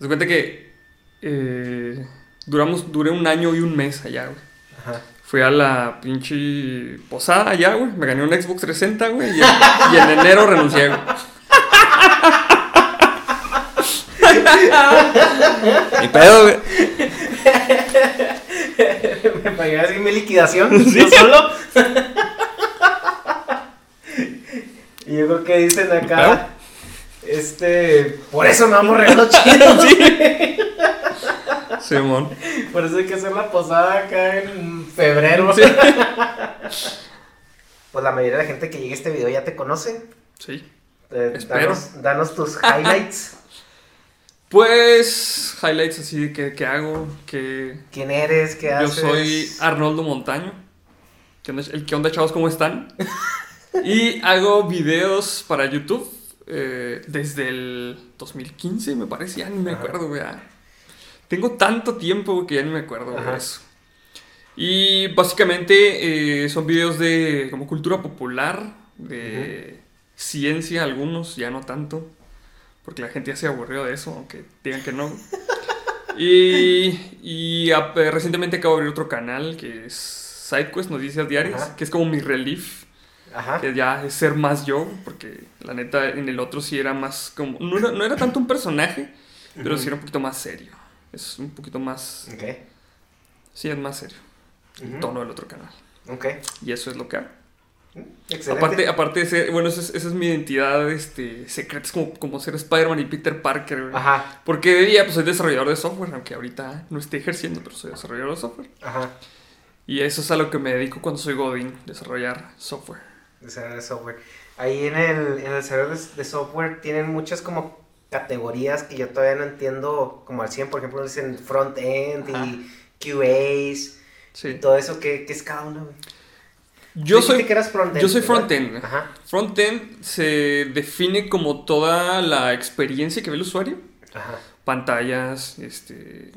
Se cuenta que eh, duramos, duré un año y un mes allá, güey. Ajá. Fui a la pinche posada allá, güey. Me gané un Xbox 360, güey. Y, en- y en enero renuncié, güey. Ni pedo, güey. Me pagué así mi liquidación, yo solo. y yo creo que dicen acá, este, por eso me vamos regalos chidos. Simón. Por eso hay que hacer la posada acá en febrero. Sí. Pues la mayoría de la gente que llegue a este video ya te conoce. Sí. Eh, Espero. Danos, danos tus highlights. Pues, highlights así de que, que hago, que ¿Quién eres? ¿Qué yo haces? soy Arnoldo Montaño. ¿Qué onda, el que onda, chavos? ¿Cómo están? y hago videos para YouTube eh, desde el 2015, me parece, ya ni me Ajá. acuerdo, ya. Tengo tanto tiempo que ya ni me acuerdo Ajá. de eso. Y básicamente eh, son videos de como cultura popular, de ciencia algunos, ya no tanto, porque la gente ya se aburrió de eso, aunque digan que no. y y eh, recientemente acabo de abrir otro canal que es SideQuest, Noticias Diarias, Ajá. que es como mi relief, Ajá. que ya es ser más yo, porque la neta en el otro sí era más como, no era, no era tanto un personaje, pero sí era un poquito más serio. Es un poquito más, Ok. sí es más serio, el tono del otro canal. Ok. Y eso es lo que hago. Excelente. Aparte, aparte de ser, bueno, esa es, esa es mi identidad este, secreta, es como, como ser Spider-Man y Peter Parker. Ajá. Porque de día pues soy desarrollador de software, aunque ahorita no esté ejerciendo, pero soy desarrollador de software. Ajá. Y eso es a lo que me dedico cuando soy Godin, desarrollar software. Desarrollo de software. Ahí en el, en el desarrollo de, de software tienen muchas como categorías que yo todavía no entiendo como al 100. Por ejemplo, dicen front-end y QAs. Sí. Todo eso, ¿qué, qué es cada uno? güey? Yo soy, que eras yo soy ¿verdad? front-end. Front-end se define como toda la experiencia que ve el usuario. Ajá. Pantallas, este,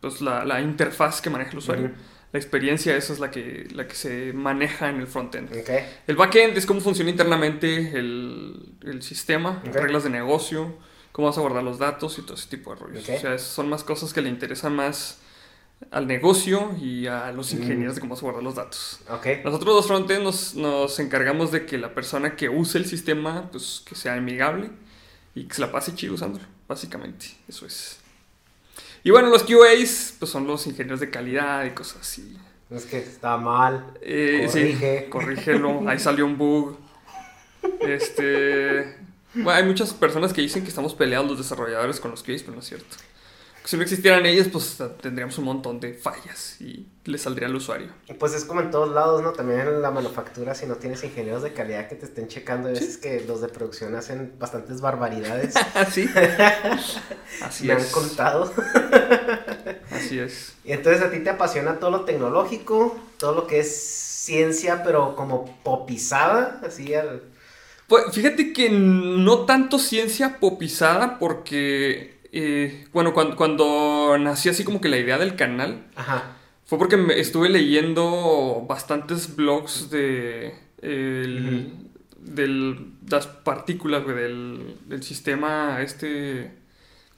pues la, la interfaz que maneja el usuario. La experiencia, esa es la que, la que se maneja en el front-end. Ok. El backend es cómo funciona internamente el, el sistema, Ok. reglas de negocio, cómo vas a guardar los datos y todo ese tipo de rollos. O sea, son más cosas que le interesan más al negocio y a los Mm. ingenieros de cómo vas a guardar los datos. Nosotros los frontend nos, nos encargamos de que la persona que use el sistema, pues que sea amigable y que se la pase chido usándolo, básicamente. Eso es. Y bueno, los QAs, pues son los ingenieros de calidad y cosas así. Es que está mal. Eh, Corrige. Sí, corrígelo. Ahí salió un bug. Este. Bueno, hay muchas personas que dicen que estamos peleados los desarrolladores con los QAs, pero no es cierto. Si no existieran ellos, pues tendríamos un montón de fallas y le saldría al usuario. Pues es como en todos lados, ¿no? También en la manufactura, si no tienes ingenieros de calidad que te estén checando, hay veces que los de producción hacen bastantes barbaridades. Así. Así Me han es. contado. Así es. Y entonces a ti te apasiona todo lo tecnológico, todo lo que es ciencia, pero como popizada, así al... Pues fíjate que no tanto ciencia popizada, porque. Eh, bueno, cuando, cuando nací así como que la idea del canal. Ajá. Fue porque me estuve leyendo bastantes blogs de el- del- las partículas, güey, del, del sistema este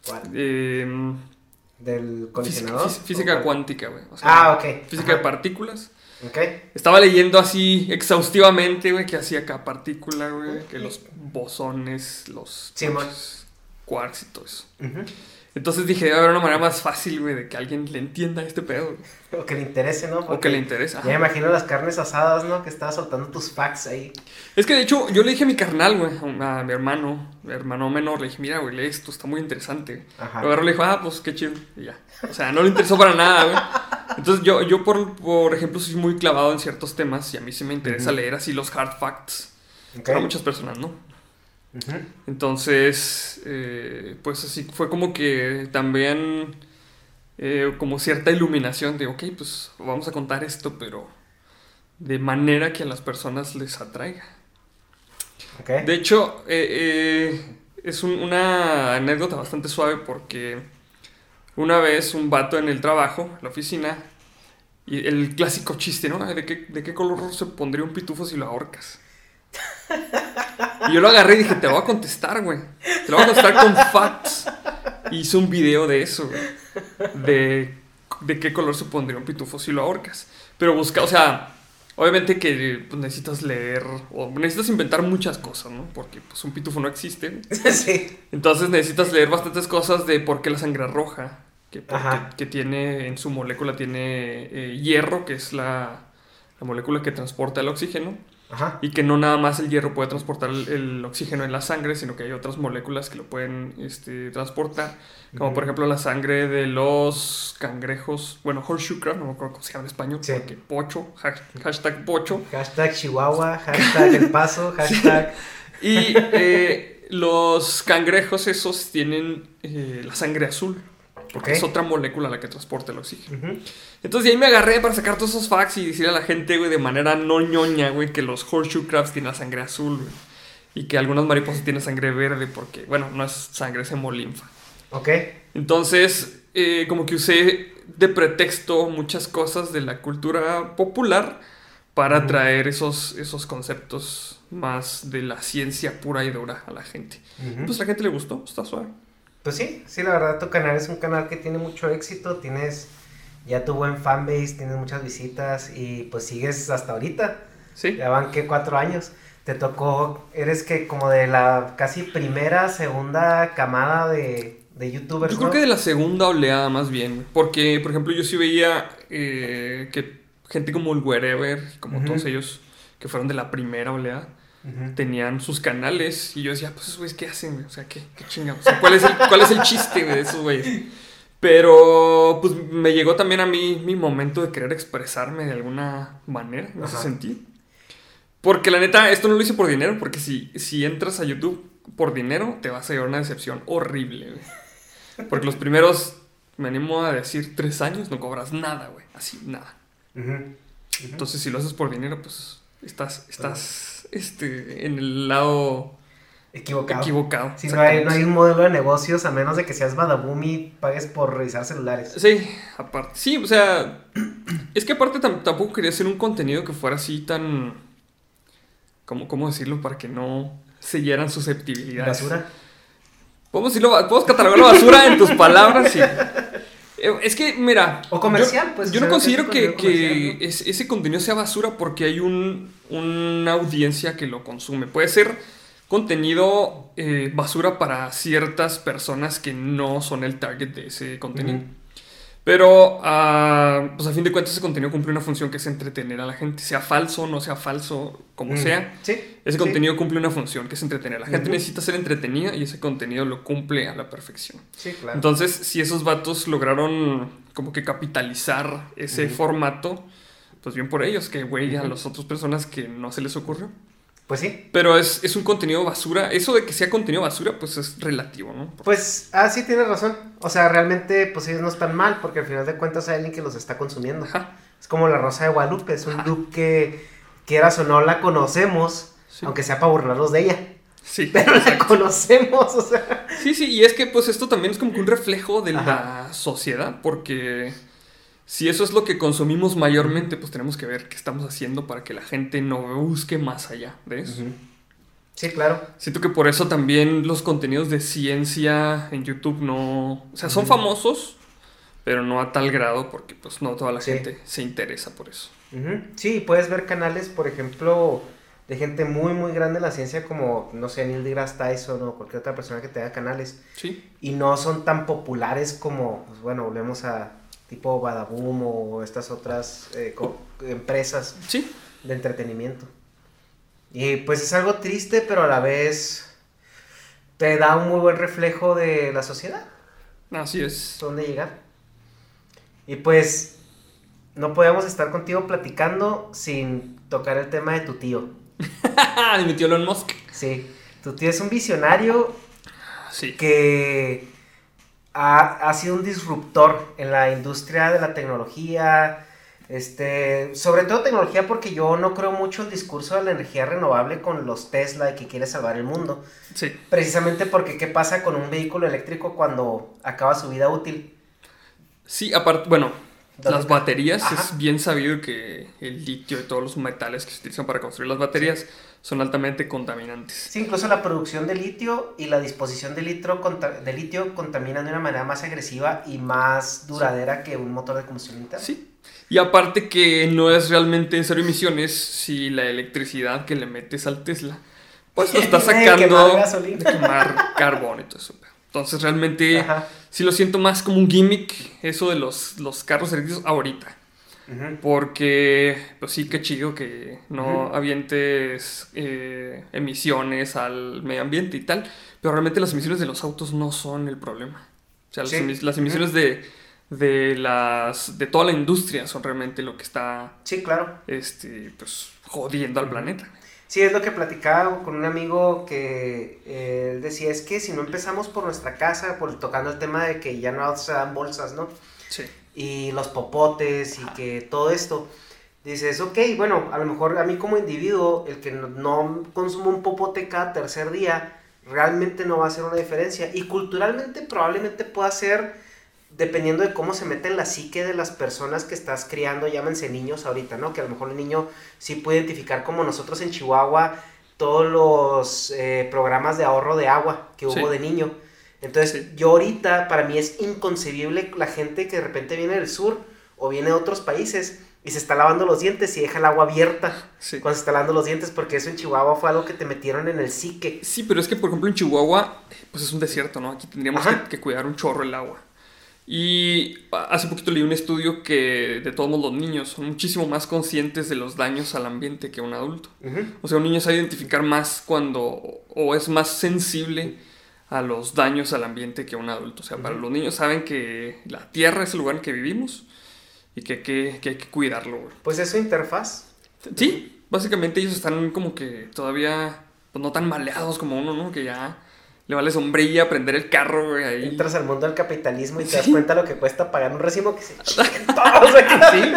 ¿Cuál? eh, ¿Del física, colisionador? fí- física cuántica, güey. o sea, Ah, ok. Física Ajá. de partículas. Estaba leyendo así exhaustivamente, güey, que hacía cada partícula, güey, que los bosones, los. Quarks y todo eso. Entonces dije, debe haber una manera más fácil, güey, de que alguien le entienda este pedo, güey, O que le interese, ¿no? o que le interese. Ya Ajá. me imagino las carnes asadas, ¿no? Que estabas soltando tus facts ahí. Es que de hecho, yo le dije a mi carnal, güey, a mi hermano, mi hermano menor, le dije, mira, güey, lee esto, está muy interesante. Ajá. Y le dijo, ah, pues qué chido. Y ya. O sea, no le interesó para nada, güey. Entonces, yo, yo por, por ejemplo, soy muy clavado en ciertos temas y a mí sí me interesa leer así los hard facts. Para muchas personas, ¿no? Entonces, eh, pues así fue como que también, eh, como cierta iluminación de, ok, pues vamos a contar esto, pero de manera que a las personas les atraiga. De hecho, eh, eh, es un- una anécdota bastante suave porque una vez un vato en el trabajo, en la oficina, y el clásico chiste, ¿no? ¿De qué, de qué color se pondría un pitufo si lo ahorcas? Y yo lo agarré y dije, te voy a contestar, güey. Te lo voy a contestar con facts. Y hice un video de eso, güey. De, de qué color se pondría un pitufo si lo ahorcas. Pero busca, o sea, obviamente que pues, necesitas leer o necesitas inventar muchas cosas, ¿no? Porque pues un pitufo no existe. sí. Entonces necesitas leer bastantes cosas de por qué la sangre roja. Que, porque- que tiene en su molécula tiene eh, hierro, que es la, la molécula que transporta el oxígeno. Ajá. Y que no nada más el hierro puede transportar el, el oxígeno en la sangre, sino que hay otras moléculas que lo pueden este, transportar. Como por ejemplo la sangre de los cangrejos. Bueno, horseshoe crab, no me acuerdo cómo se llama en español. Sí. Porque pocho, ha- hashtag pocho. Hashtag Chihuahua, hashtag El Paso, hashtag... Y eh, los cangrejos esos tienen eh, la sangre azul. Porque es otra molécula la que transporta el oxígeno. Entonces de ahí me agarré para sacar todos esos facts y decirle a la gente, güey, de manera no ñoña, güey, que los horseshoe crabs tienen la sangre azul, güey. Y que algunas mariposas tienen sangre verde porque, bueno, no es sangre, es hemolinfa. Ok. Entonces, eh, como que usé de pretexto muchas cosas de la cultura popular para Ujú. traer esos, esos conceptos más de la ciencia pura y dura a la gente. Pues a la gente le gustó, está suave. Pues sí, sí, la verdad tu canal es un canal que tiene mucho éxito, tienes ya tu buen fanbase, tienes muchas visitas y pues sigues hasta ahorita. Sí. Ya van que cuatro años. Te tocó, eres que como de la casi primera, segunda camada de, de youtubers. Yo creo ¿no? que de la segunda oleada más bien, porque por ejemplo yo sí veía eh, que gente como el Wherever, como todos ellos que fueron de la primera oleada, Tenían sus canales y yo decía, pues esos güeyes qué hacen, o sea, qué, qué chingados, o sea, ¿cuál es el, cuál es el chiste de esos güeyes? Pero pues me llegó también a mí mi momento de querer expresarme de alguna manera, ese Ajá. sentido. Porque la neta, esto no lo hice por dinero, porque si, si entras a YouTube por dinero, te vas a llevar una decepción horrible, güey. Porque los primeros, me animo a decir, tres años no cobras nada, güey. Así, nada. Entonces, si lo haces por dinero, pues estás, estás este, en el lado Equivocado. equivocado. Si no hay, no hay un modelo de negocios a menos de que seas Badaboom y pagues por revisar celulares. Sí, aparte. Sí, o sea, es que aparte tam- tampoco quería hacer un contenido que fuera así tan... ¿Cómo, cómo decirlo? Para que no se hieran susceptibilidades. Basura. Podemos decirlo, podemos catalogarlo basura en tus palabras. sí. Eh, Es que, mira. O comercial, yo, pues, Yo no considero que, que comercial, ¿no? es- ese contenido sea basura porque hay un, una audiencia que lo consume. Puede ser contenido eh, basura para ciertas personas que no son el target de ese contenido. Pero, ah, pues a fin de cuentas, ese contenido cumple una función que es entretener a la gente, sea falso, no sea falso, como Mm. sea. Sí. Ese sí. contenido cumple una función que es entretener. La gente necesita ser entretenida y ese contenido lo cumple a la perfección. Sí, claro. Entonces, si esos vatos lograron como que capitalizar ese formato, pues bien por ellos, que güey, a las otras personas que no se les ocurrió. Pues sí. Pero es, es un contenido basura. Eso de que sea contenido basura, pues es relativo, ¿no? Pues, ah, sí, tienes razón. O sea, realmente, pues ellos no están mal, porque al final de cuentas hay alguien que los está consumiendo. Ajá. Es como la Rosa de Guadalupe, es un look que, quieras o no, la conocemos, Sí. aunque sea para burlarnos de ella. Sí. Pero la conocemos, o sea. Sí, sí, y es que pues esto también es como que un reflejo de Ajá. la sociedad, porque si eso es lo que consumimos mayormente, pues tenemos que ver qué estamos haciendo para que la gente no busque más allá de eso. Sí, claro. Siento que por eso también los contenidos de ciencia en YouTube no, o sea, son famosos, pero no a tal grado porque pues no toda la Sí. gente se interesa por eso. Ujú. Sí, puedes ver canales, por ejemplo, de gente muy, muy grande en la ciencia, como, no sé, Neil deGrasse Tyson o cualquier otra persona que tenga canales, Sí. y no son tan populares como, pues bueno, volvemos a tipo Badaboom o estas otras eh, empresas Sí. de entretenimiento. Y pues es algo triste, pero a la vez te da un muy buen reflejo de la sociedad, Así es. dónde llegar. Y pues no podíamos estar contigo platicando sin tocar el tema de tu tío. De mi tío Elon Musk. Sí, tu tío es un visionario Sí. que ha, ha sido un disruptor en la industria de la tecnología, este, sobre todo tecnología porque yo no creo mucho el discurso de la energía renovable con los Tesla y que quiere salvar el mundo, Sí. precisamente porque qué pasa con un vehículo eléctrico cuando acaba su vida útil. Sí, aparte, bueno, ¿Dónde las baterías Ajá. es bien sabido que el litio y todos los metales que se utilizan para construir las baterías son altamente contaminantes. Sí, incluso la producción de litio y la disposición de, litro de litio contaminan de una manera más agresiva y más duradera que un motor de combustión interna. Sí. Y aparte que no es realmente cero emisiones si la electricidad que le metes al Tesla, pues lo está sacando de quemar carbón y todo eso. Entonces realmente sí lo siento más como un gimmick eso de los, los carros eléctricos ahorita. Porque, pues sí, qué chido que no avientes eh, emisiones al medio ambiente y tal. Pero realmente las emisiones de los autos no son el problema. O sea, las, emisiones de, de, las, de toda la industria son realmente lo que está... Sí, claro. Este, pues, jodiendo al planeta. Sí, es lo que platicaba con un amigo que eh, él decía, es que si no empezamos por nuestra casa, por tocando el tema de que ya no se dan bolsas, ¿no? Sí y los popotes y que todo esto. Dices, ok, bueno, a lo mejor a mí como individuo, el que no, consumo un popote cada tercer día, realmente no va a hacer una diferencia. Y culturalmente probablemente pueda ser, dependiendo de cómo se mete en la psique de las personas que estás criando, llámense niños ahorita, ¿no? Que a lo mejor el niño sí puede identificar como nosotros en Chihuahua todos los eh, programas de ahorro de agua que hubo de niño entonces, yo ahorita, para mí es inconcebible la gente que de repente viene del sur o viene de otros países y se está lavando los dientes y deja el agua abierta cuando se está lavando los dientes, porque eso en Chihuahua fue algo que te metieron en el psique. Sí, pero es que, por ejemplo, en Chihuahua, pues es un desierto, ¿no? Aquí tendríamos que, cuidar un chorro el agua. Y hace poquito leí un estudio que de todos modos los niños son muchísimo más conscientes de los daños al ambiente que un adulto. O sea, un niño sabe identificar más cuando, o es más sensible a los daños al ambiente que un adulto. O sea, para los niños saben que la tierra es el lugar en que vivimos y que, hay que cuidarlo. Pues es su interfaz. Sí, básicamente ellos están como que todavía pues, no tan maleados como uno, ¿no? Que ya le vale sombrilla prender el carro, güey, ahí. Entras al mundo del capitalismo y te das cuenta lo que cuesta pagar un recibo que se todos Sí,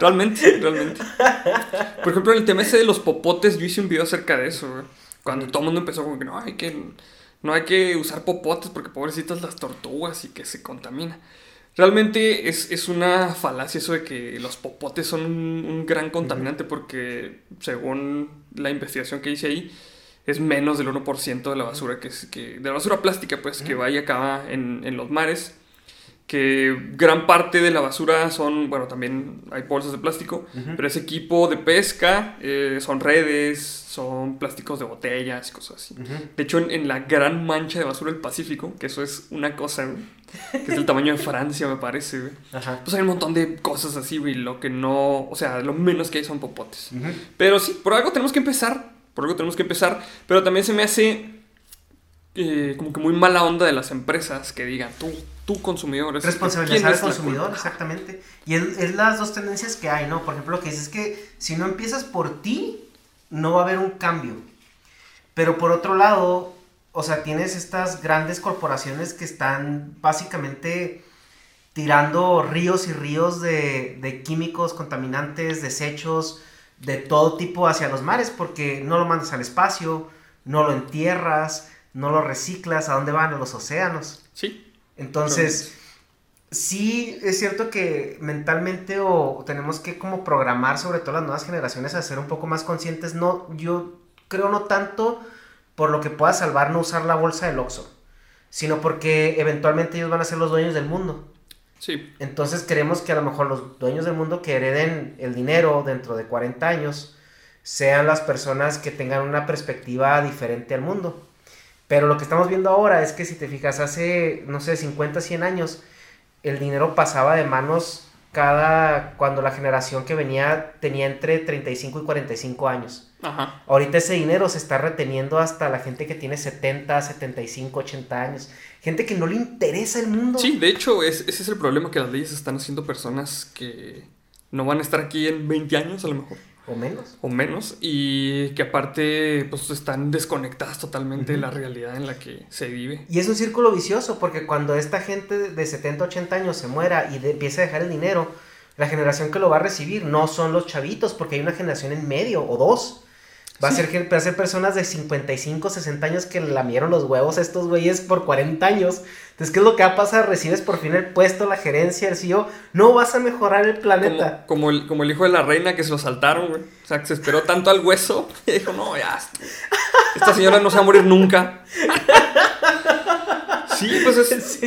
realmente, realmente. Por ejemplo, en el tema ese de los popotes, yo hice un video acerca de eso, güey. Cuando todo el mundo empezó como que no, hay que no hay que usar popotes porque pobrecitas las tortugas y que se contamina. Realmente es, una falacia eso de que los popotes son un, gran contaminante porque según la investigación que hice ahí es menos del 1% de la basura que, es, que de la basura plástica pues que va y acaba en, en los mares que gran parte de la basura son, bueno, también hay bolsas de plástico, pero es equipo de pesca, eh, son redes, son plásticos de botellas y cosas así. De hecho, en, la gran mancha de basura del Pacífico, que eso es una cosa, que es del tamaño de Francia, me parece, pues hay un montón de cosas así, güey, lo que no, o sea, lo menos que hay son popotes. Pero sí, por algo tenemos que empezar, por algo tenemos que empezar, pero también se me hace eh, como que muy mala onda de las empresas que digan, tú, tú consumidor. Responsabilizar al consumidor, exactamente. Y es, las dos tendencias que hay, ¿no? Por ejemplo, lo que dices es que si no empiezas por ti, no va a haber un cambio. Pero por otro lado, o sea, tienes estas grandes corporaciones que están básicamente tirando ríos y ríos de, de químicos, contaminantes, desechos, de todo tipo hacia los mares, porque no lo mandas al espacio, no lo entierras, no lo reciclas, ¿a dónde van? A los océanos. Sí. Entonces, sí es cierto que mentalmente o tenemos que como programar sobre todo las nuevas generaciones a ser un poco más conscientes. No, yo creo no tanto por lo que pueda salvar no usar la bolsa del Oxxo, sino porque eventualmente ellos van a ser los dueños del mundo. Sí. Entonces queremos que a lo mejor los dueños del mundo que hereden el dinero dentro de 40 años sean las personas que tengan una perspectiva diferente al mundo. Pero lo que estamos viendo ahora es que si te fijas, hace, no sé, 50, 100 años, el dinero pasaba de manos cada, cuando la generación que venía tenía entre 35 y 45 años. Ajá. Ahorita ese dinero se está reteniendo hasta la gente que tiene 70, 75, 80 años. Gente que no le interesa el mundo. Sí, de hecho, ese es el problema que las leyes están haciendo personas que no van a estar aquí en 20 años a lo mejor. O menos. O menos. Y que aparte, pues están desconectadas totalmente de la realidad en la que se vive. Y es un círculo vicioso, porque cuando esta gente de 70, 80 años se muera y empiece a dejar el dinero, la generación que lo va a recibir no son los chavitos, porque hay una generación en medio o dos. Va, a ser, va a ser personas de 55, 60 años que lamieron los huevos a estos güeyes por 40 años. Entonces, ¿qué es lo que va a pasar? Recibes por fin el puesto, la gerencia, el CEO. No vas a mejorar el planeta. Como, el, como el hijo de la reina que se lo saltaron, güey. O sea, que se esperó tanto al hueso y dijo, no, ya. Esta señora no se va a morir nunca. Sí, pues es,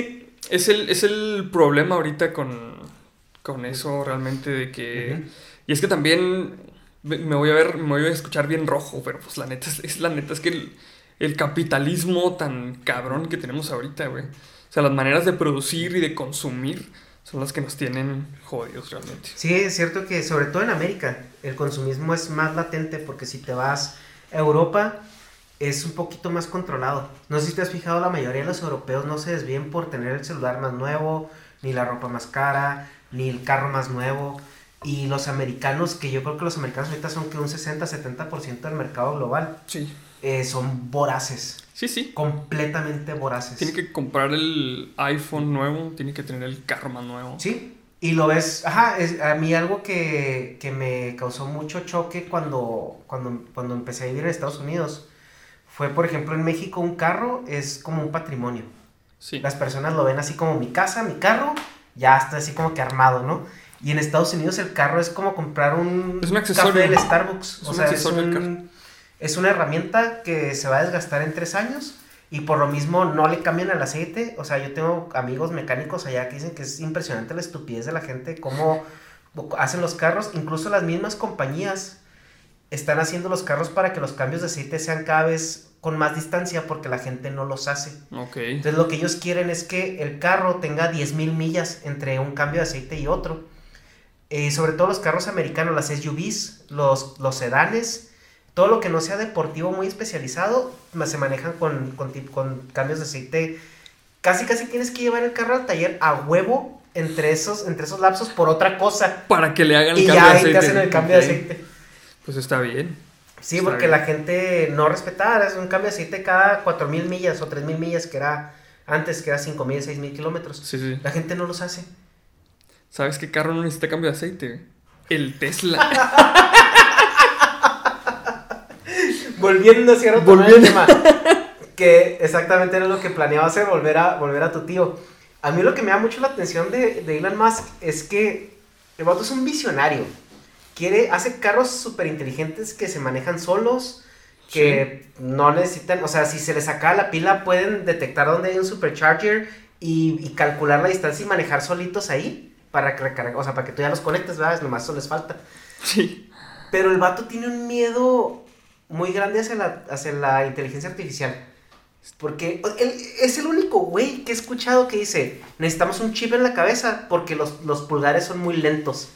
es, el, es el problema ahorita con, con eso realmente de que... Y es que también me voy a ver, me voy a escuchar bien rojo, pero pues la neta es, la neta es que el, capitalismo tan cabrón que tenemos ahorita, güey. O sea, las maneras de producir y de consumir son las que nos tienen jodidos realmente. Sí, es cierto que sobre todo en América el consumismo es más latente porque si te vas a Europa es un poquito más controlado. No sé si te has fijado, la mayoría de los europeos no se desvíen por tener el celular más nuevo, ni la ropa más cara, ni el carro más nuevo. Y los americanos, que yo creo que los americanos ahorita son que un 60-70% del mercado global. Sí. Eh, son voraces. Sí, sí. Completamente voraces. Tiene que comprar el iPhone nuevo, tiene que tener el carro más nuevo. Sí. Y lo ves, ajá, es, a mí algo que, que, me causó mucho choque cuando, cuando, cuando empecé a vivir en Estados Unidos fue, por ejemplo, en México un carro es como un patrimonio. Sí. Las personas lo ven así como mi casa, mi carro, ya está así como que armado, ¿no? Y en Estados Unidos el carro es como comprar un, es un café del Starbucks. o sea, es, un, es una herramienta que se va a desgastar en tres años y por lo mismo no le cambian el aceite. O sea, yo tengo amigos mecánicos allá que dicen que es impresionante la estupidez de la gente, cómo hacen los carros. Incluso las mismas compañías están haciendo los carros para que los cambios de aceite sean cada vez con más distancia porque la gente no los hace. Okay. Entonces lo que ellos quieren es que el carro tenga 10.000 millas entre un cambio de aceite y otro. Eh, sobre todo los carros americanos, las SUVs, los, los sedanes, todo lo que no sea deportivo muy especializado, se manejan con, con, con, cambios de aceite. Casi, casi tienes que llevar el carro al taller a huevo entre esos, entre esos lapsos por otra cosa. Para que le hagan el cambio de aceite. Y ya te hacen el cambio de aceite. Pues está bien. Sí, porque la gente no respetaba, es un cambio de aceite cada 4.000 millas o 3.000 millas que era antes, que era 5.000, 6.000 kilómetros. Sí, sí. La gente no los hace. ¿Sabes qué carro no necesita cambio de aceite? El Tesla. Volviendo hacia otro tema. Que exactamente era lo que planeaba hacer, volver a, volver a tu tío. A mí lo que me da mucho la atención de, de Elon Musk es que el vato es un visionario. Quiere, hace carros súper inteligentes que se manejan solos, que no necesitan, o sea, si se les acaba la pila pueden detectar dónde hay un supercharger y, y calcular la distancia y manejar solitos ahí para recargar, o sea, para que tú ya los conectes, ¿verdad? Nomás eso les falta. Sí. Pero el vato tiene un miedo muy grande hacia la, hacia la inteligencia artificial. Porque él es el único güey que he escuchado que dice, necesitamos un chip en la cabeza porque los, los pulgares son muy lentos.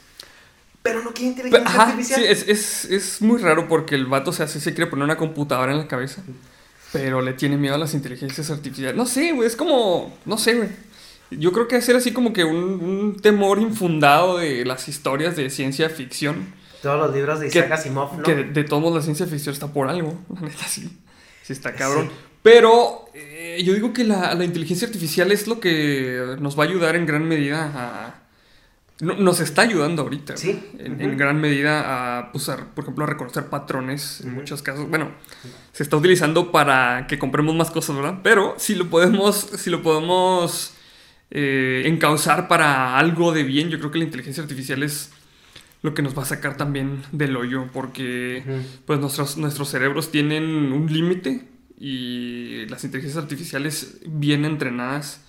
Pero no quiere inteligencia artificial. Sí, es, es, es, muy raro porque el vato se hace, se quiere poner una computadora en la cabeza. Pero le tiene miedo a las inteligencias artificiales. No sé, güey, es como, no sé, güey. Yo creo que hacer así como que un, temor infundado de las historias de ciencia ficción. Todos los libros de Isaac Asimov, ¿no? Que de, todos la ciencia ficción está por algo, la neta sí. Sí está cabrón. Pero eh, yo digo que la, inteligencia artificial es lo que nos va a ayudar en gran medida a... nos está ayudando ahorita. Sí. En, gran medida a, pues, por ejemplo, a reconocer patrones en muchos casos. Bueno, se está utilizando para que compremos más cosas, ¿verdad? Pero si lo podemos, si lo podemos eh, encauzar para algo de bien, yo creo que la inteligencia artificial es lo que nos va a sacar también del hoyo, porque pues nuestros, nuestros cerebros tienen un límite y las inteligencias artificiales bien entrenadas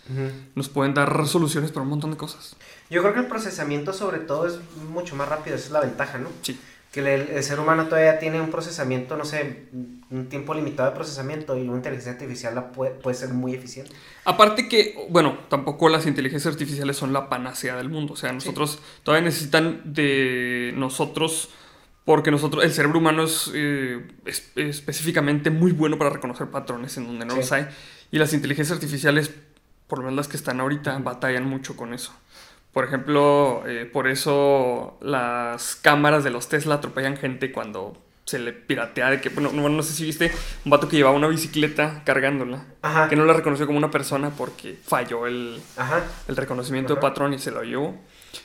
nos pueden dar soluciones para un montón de cosas. Yo creo que el procesamiento sobre todo es mucho más rápido, esa es la ventaja, ¿no? Sí que el, ser humano todavía tiene un procesamiento, no sé, un tiempo limitado de procesamiento y una inteligencia artificial la puede, puede, ser muy eficiente. Aparte que, bueno, tampoco las inteligencias artificiales son la panacea del mundo, o sea, nosotros todavía necesitan de nosotros, porque nosotros, el cerebro humano es, eh, específicamente muy bueno para reconocer patrones en donde no los hay, y las inteligencias artificiales, por lo menos las que están ahorita, batallan mucho con eso. Por ejemplo, eh, por eso las cámaras de los Tesla atropellan gente cuando se le piratea de que, bueno, no, no sé si viste un vato que llevaba una bicicleta cargándola, Ajá. que no la reconoció como una persona porque falló el, Ajá. el reconocimiento de patrón y se lo llevó.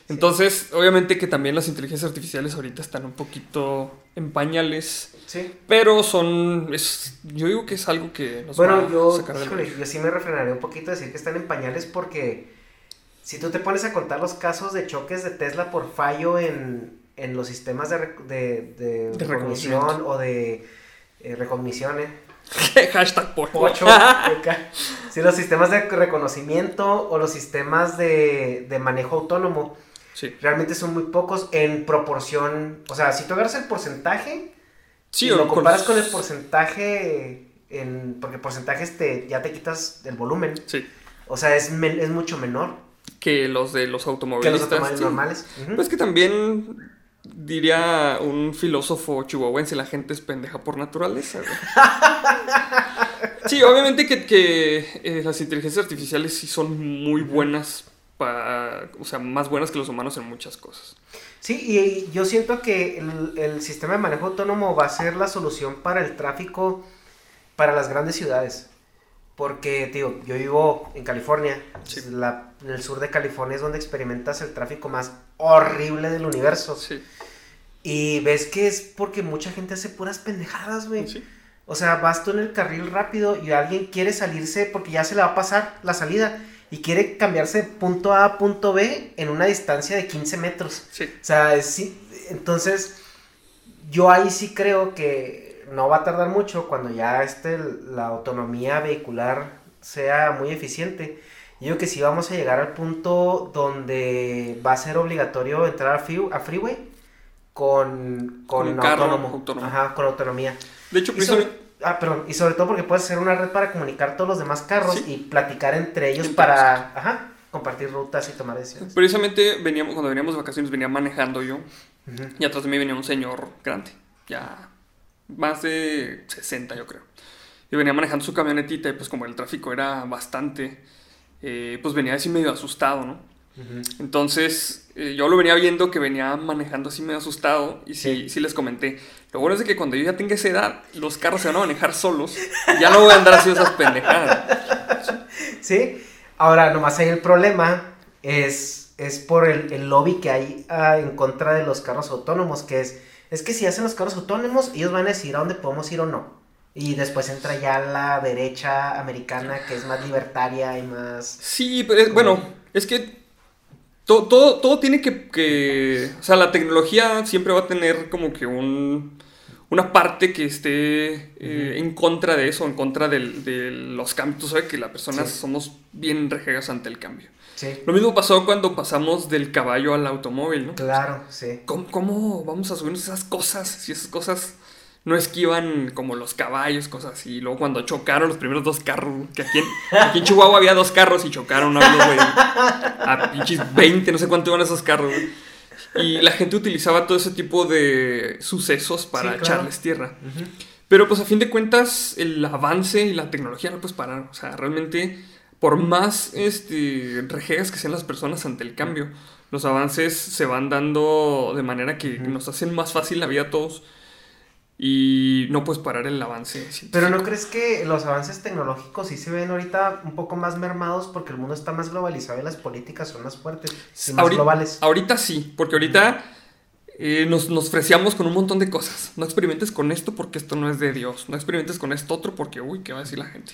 Entonces, obviamente que también las inteligencias artificiales ahorita están un poquito en pañales, Sí. pero son, es, yo digo que es algo que nos va Bueno, a yo, sacar del híjole, yo sí me refrenaré un poquito a decir que están en pañales porque si tú te pones a contar los casos de choques de Tesla por fallo en, en los sistemas de, de, de De recognición o de eh, recognición, eh, Hashtag pocho. Pocho. Sí, los sistemas de reconocimiento o los sistemas de, de manejo autónomo Sí, realmente son muy pocos en proporción. O sea, si tú agarras el porcentaje sí y lo comparas con el porcentaje, en, porque porcentajes te, ya te quitas el volumen. Sí, O sea, es, men- es mucho menor que los de los que automovilistas. los automóviles sí. normales. Pues que también diría un filósofo chihuahuense, la gente es pendeja por naturaleza. Sí, obviamente que, que, eh, las inteligencias artificiales sí son muy buenas, para, o sea, más buenas que los humanos en muchas cosas. Sí, y yo siento que el, el sistema de manejo autónomo va a ser la solución para el tráfico para las grandes ciudades. Porque, tío, yo vivo en California. Sí. La- en el sur de California es donde experimentas el tráfico más horrible del universo. Sí, Y ves que es porque mucha gente hace puras pendejadas, güey. sí. O sea, vas tú en el carril rápido y alguien quiere salirse porque ya se le va a pasar la salida y quiere cambiarse de punto A a punto B en una distancia de 15 metros. sí. O sea, es- sí, entonces yo ahí sí creo que no va a tardar mucho cuando ya este, la autonomía vehicular sea muy eficiente. Yo creo que sí vamos a llegar al punto donde va a ser obligatorio entrar a, free- a freeway con, con, Con autónomo. autónomo. Ajá, con autonomía. De hecho, Y sobre, precisamente, ah, perdón, y sobre todo porque puedes hacer una red para comunicar todos los demás carros Sí. y platicar entre ellos para ajá, compartir rutas y tomar decisiones. precisamente veníamos, cuando veníamos de vacaciones venía manejando yo y atrás de mí venía un señor grande, ya más de 60 yo creo. Y venía manejando su camionetita y pues como el tráfico era bastante, eh, pues venía así medio asustado, ¿no? Entonces, eh, yo lo venía viendo que venía manejando así medio asustado y sí, Sí. sí les comenté. Lo bueno es de que cuando yo ya tenga esa edad, los carros se van a manejar solos. y Ya no voy a andar haciendo esas pendejadas. Sí, ahora nomás ahí el problema es, es por el, el lobby que hay ah, en contra de los carros autónomos, que es, es que si hacen los carros autónomos, ellos van a decir a dónde podemos ir o no. Y después entra ya la derecha americana, que es más libertaria y más... Sí, pero es, bueno, es que to- todo, todo tiene que, que- O sea, la tecnología siempre va a tener como que un, una parte que esté eh, en contra de eso, en contra del- de los cambios. Tú sabes que las personas Sí. somos bien rejegas ante el cambio. Sí, Lo mismo pasó cuando pasamos del caballo al automóvil, ¿no? claro, sí. ¿Cómo, cómo vamos a subirnos esas cosas si esas cosas no esquivan como los caballos, cosas así? Y luego cuando chocaron los primeros dos carros, que aquí en, aquí en Chihuahua había dos carros y chocaron a unos, güey, a pinches 20, no sé cuánto iban esos carros, güey. Y la gente utilizaba todo ese tipo de sucesos para Sí, claro. echarles tierra. Ujú. Pero pues a fin de cuentas el avance y la tecnología no puedes parar. O sea, realmente por más este, rejegas que sean las personas ante el cambio, los avances se van dando de manera que nos hacen más fácil la vida a todos y no puedes parar el avance. científico. Pero ¿no crees que los avances tecnológicos sí se ven ahorita un poco más mermados porque el mundo está más globalizado y las políticas son más fuertes y más Ahorita- globales? Ahorita sí, porque ahorita eh, nos, nos freseamos con un montón de cosas. No experimentes con esto porque esto no es de Dios. No experimentes con esto otro porque, uy, ¿qué va a decir la gente?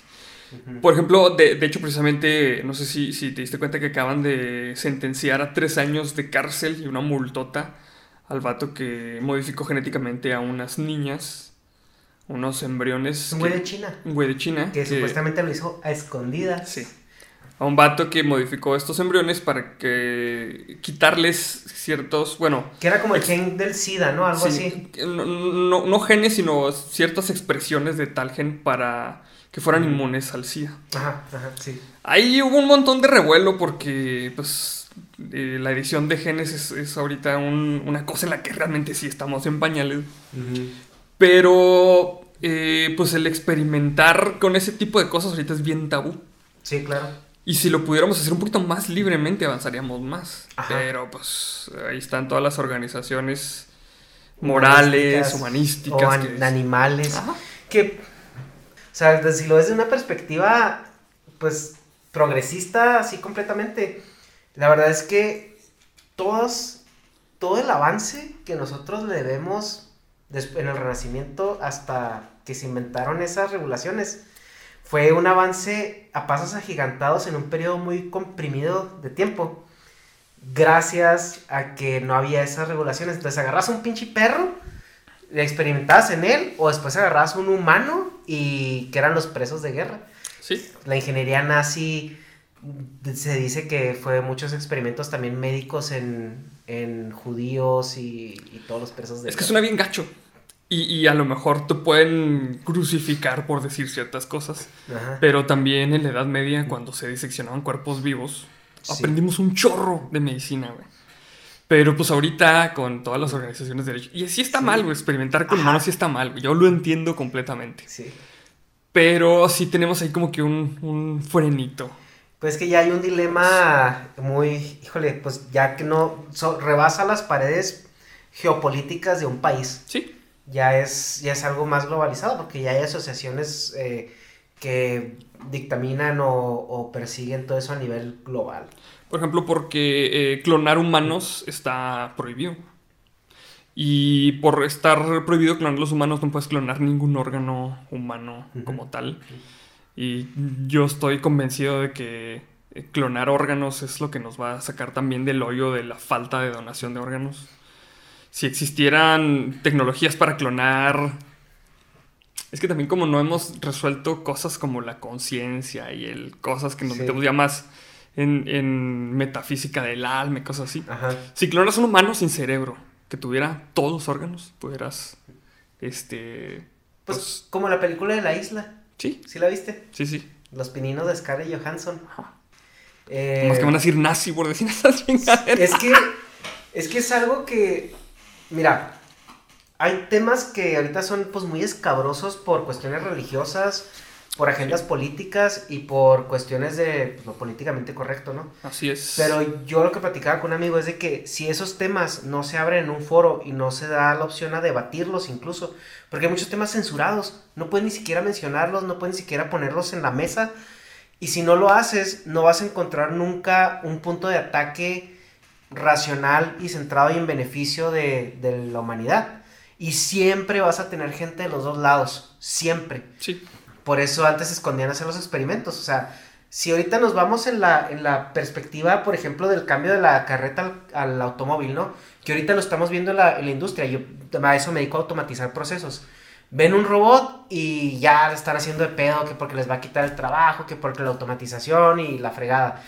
Por ejemplo, de, de hecho, precisamente, no sé si, si te diste cuenta que acaban de sentenciar a tres años de cárcel y una multota al vato que modificó genéticamente a unas niñas, unos embriones. Es un güey de China un güey de China. que supuestamente lo hizo a escondidas. Sí. A un vato que modificó estos embriones para que quitarles ciertos, bueno, Que era como el gen del SIDA, ¿no? Algo sí, así. No, no- no genes, sino ciertas expresiones de tal gen para que fueran inmunes al SIDA. Ajá, ajá, sí. Ahí hubo un montón de revuelo porque, pues, eh, la edición de genes es, es ahorita un- una cosa en la que realmente sí estamos en pañales. Pero, eh, pues, el experimentar con ese tipo de cosas ahorita es bien tabú. Sí, claro. Y si lo pudiéramos hacer un poquito más libremente, avanzaríamos más. Ajá. Pero, pues, ahí están todas las organizaciones morales, humanísticas. O animales. Que, o sea, si lo ves de una perspectiva, pues, progresista, así completamente, la verdad es que todos, todo el avance que nosotros le vemos en el Renacimiento hasta que se inventaron esas regulaciones, fue un avance a pasos agigantados en un periodo muy comprimido de tiempo. Gracias a que no había esas regulaciones. Entonces agarras un pinche perro, experimentabas en él, o después agarras un humano y que eran los presos de guerra. Sí. La ingeniería nazi se dice que fue muchos experimentos también médicos en, judíos y, todos los presos de Es que suena bien gacho. Y, a lo mejor te pueden crucificar por decir ciertas cosas. Pero también en la Edad Media, cuando se diseccionaban cuerpos vivos, aprendimos un chorro de medicina, güey. Pero pues ahorita con todas las organizaciones de derecho. Y sí está mal, güey. Experimentar con humanos sí está mal, güey. Yo lo entiendo completamente. Sí. Pero sí tenemos ahí como que un, un frenito. Pues que ya hay un dilema muy, híjole, pues ya que no rebasa las paredes geopolíticas de un país. Sí ya es, ya es algo más globalizado, porque ya hay asociaciones eh, que dictaminan o, persiguen todo eso a nivel global. Por ejemplo, porque eh, clonar humanos está prohibido. Y por estar prohibido clonar los humanos, no puedes clonar ningún órgano humano como tal. Y yo estoy convencido de que eh, clonar órganos es lo que nos va a sacar también del hoyo de la falta de donación de órganos si existieran tecnologías para clonar... Es que también como no hemos resuelto cosas como la conciencia y el cosas que nos metemos ya más en, metafísica del alma y cosas así. Si clonas un humano sin cerebro, que tuviera todos los órganos, pudieras, este... Pues, pues, como la película de la isla. Sí. ¿Sí la viste? Sí, sí. Los pininos de Scarlett Johansson. Eh, que van a decir nazi por decir esas Es que, es que es algo que Mira, hay temas que ahorita son pues muy escabrosos por cuestiones religiosas, por agendas políticas y por cuestiones de pues, lo políticamente correcto, ¿no? Así es. Pero yo lo que platicaba con un amigo es de que si esos temas no se abren en un foro y no se da la opción a debatirlos incluso, porque hay muchos temas censurados, no puedes ni siquiera mencionarlos, no puedes ni siquiera ponerlos en la mesa, y si no lo haces, no vas a encontrar nunca un punto de ataque racional y centrado y en beneficio de, la humanidad. Y siempre vas a tener gente de los dos lados, siempre. Sí. Por eso antes se escondían hacer los experimentos. O sea, si ahorita nos vamos en la, en la perspectiva, por ejemplo, del cambio de la carreta al, automóvil, ¿no? Que ahorita lo estamos viendo en la, industria. Yo a eso me dedico a automatizar procesos. Ven un robot y ya están haciendo de pedo, que porque les va a quitar el trabajo, que porque la automatización y la fregada.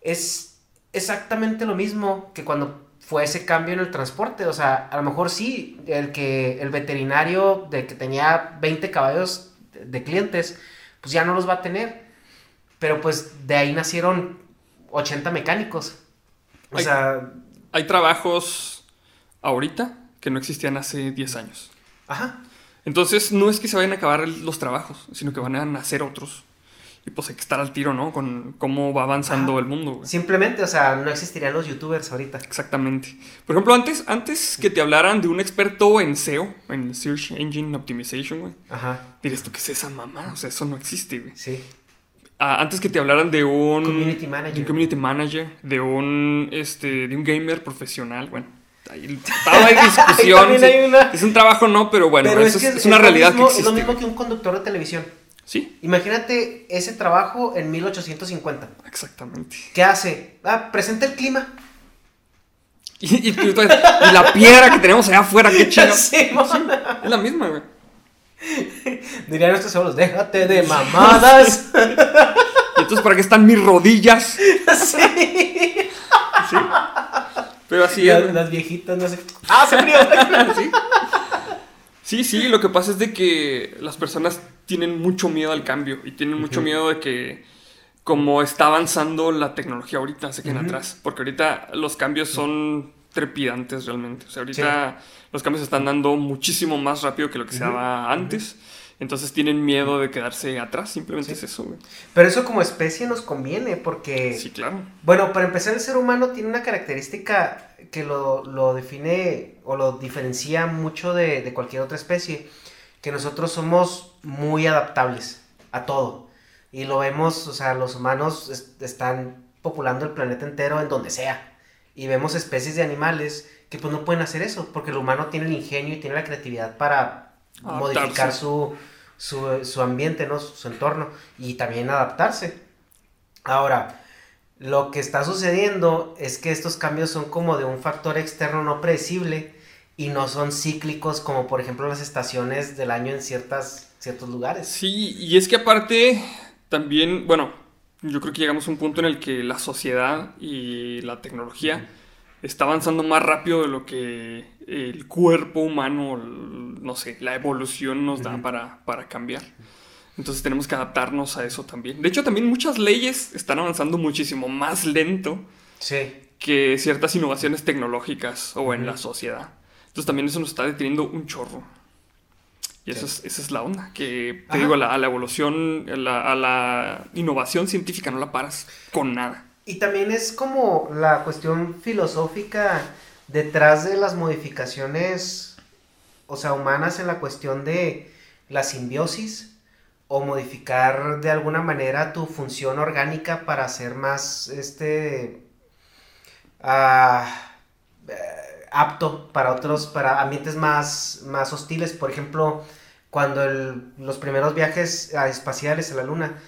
Es exactamente lo mismo que cuando fue ese cambio en el transporte. O sea, a lo mejor sí, el que el veterinario de que tenía 20 caballos de clientes, pues ya no los va a tener. Pero pues de ahí nacieron 80 mecánicos. O sea... Hay trabajos ahorita que no existían hace 10 años. Ajá. Entonces no es que se vayan a acabar los trabajos, sino que van a nacer otros. Y pues hay que estar al tiro, ¿no? Con cómo va avanzando el mundo. Simplemente, o sea, no existirían los youtubers ahorita. Exactamente. Por ejemplo, antes, antes que te hablaran de un experto en SEO, en Search Engine Optimization, güey. Ajá. Dirías tú, ¿qué es esa mamá? O sea, eso no existe, güey. Sí. Ah, antes que te hablaran de un... Community manager. De un community manager, de un, este, de un gamer profesional, bueno. Ahí estaba en discusión. Es un trabajo, no, pero bueno, eso es, una realidad que existe. Es lo mismo que un conductor de televisión. Sí. Imagínate ese trabajo en 1850. Exactamente. ¿Qué hace? Ah, presenta el clima. Y, la piedra que tenemos allá afuera, qué chido. Sí, es la misma, güey. Dirían estos solos, déjate de mamadas. ¿Y entonces para qué están mis rodillas? Sí. Sí. Pero así es. Las viejitas, no sé. ¡Ah, se frío! ¿Sí? Sí, sí, lo que pasa es de que las personas tienen mucho miedo al cambio y tienen mucho miedo de que como está avanzando la tecnología ahorita se queden atrás, porque ahorita los cambios son trepidantes realmente, o sea, ahorita los cambios se están dando muchísimo más rápido que lo que se daba antes Entonces tienen miedo de quedarse atrás, simplemente es eso, güey. Pero eso como especie nos conviene porque... Sí, claro. Bueno, para empezar, el ser humano tiene una característica que lo, define o lo diferencia mucho de, de, cualquier otra especie, que nosotros somos muy adaptables a todo. Y lo vemos, o sea, los humanos están populando el planeta entero en donde sea. Y vemos especies de animales que pues no pueden hacer eso, porque el humano tiene el ingenio y tiene la creatividad para modificar su, su, ambiente, ¿no? Su, entorno y también adaptarse. Ahora, lo que está sucediendo es que estos cambios son como de un factor externo no predecible y no son cíclicos como por ejemplo las estaciones del año en ciertas, ciertos lugares. Sí, y es que aparte también, bueno, yo creo que llegamos a un punto en el que la sociedad y la tecnología está avanzando más rápido de lo que el cuerpo humano, no sé, la evolución nos da para, para cambiar. Entonces tenemos que adaptarnos a eso también. De hecho, también muchas leyes están avanzando muchísimo más lento que ciertas innovaciones tecnológicas o en la sociedad. Entonces también eso nos está deteniendo un chorro. Y eso es, esa es la onda, que te digo, a la, evolución, a la innovación científica no la paras con nada. Y también es como la cuestión filosófica detrás de las modificaciones, o sea, humanas en la cuestión de la simbiosis o modificar de alguna manera tu función orgánica para ser más, este, ah, eh, apto para otros, para ambientes más, más hostiles. Por ejemplo, cuando los primeros viajes espaciales a la Luna,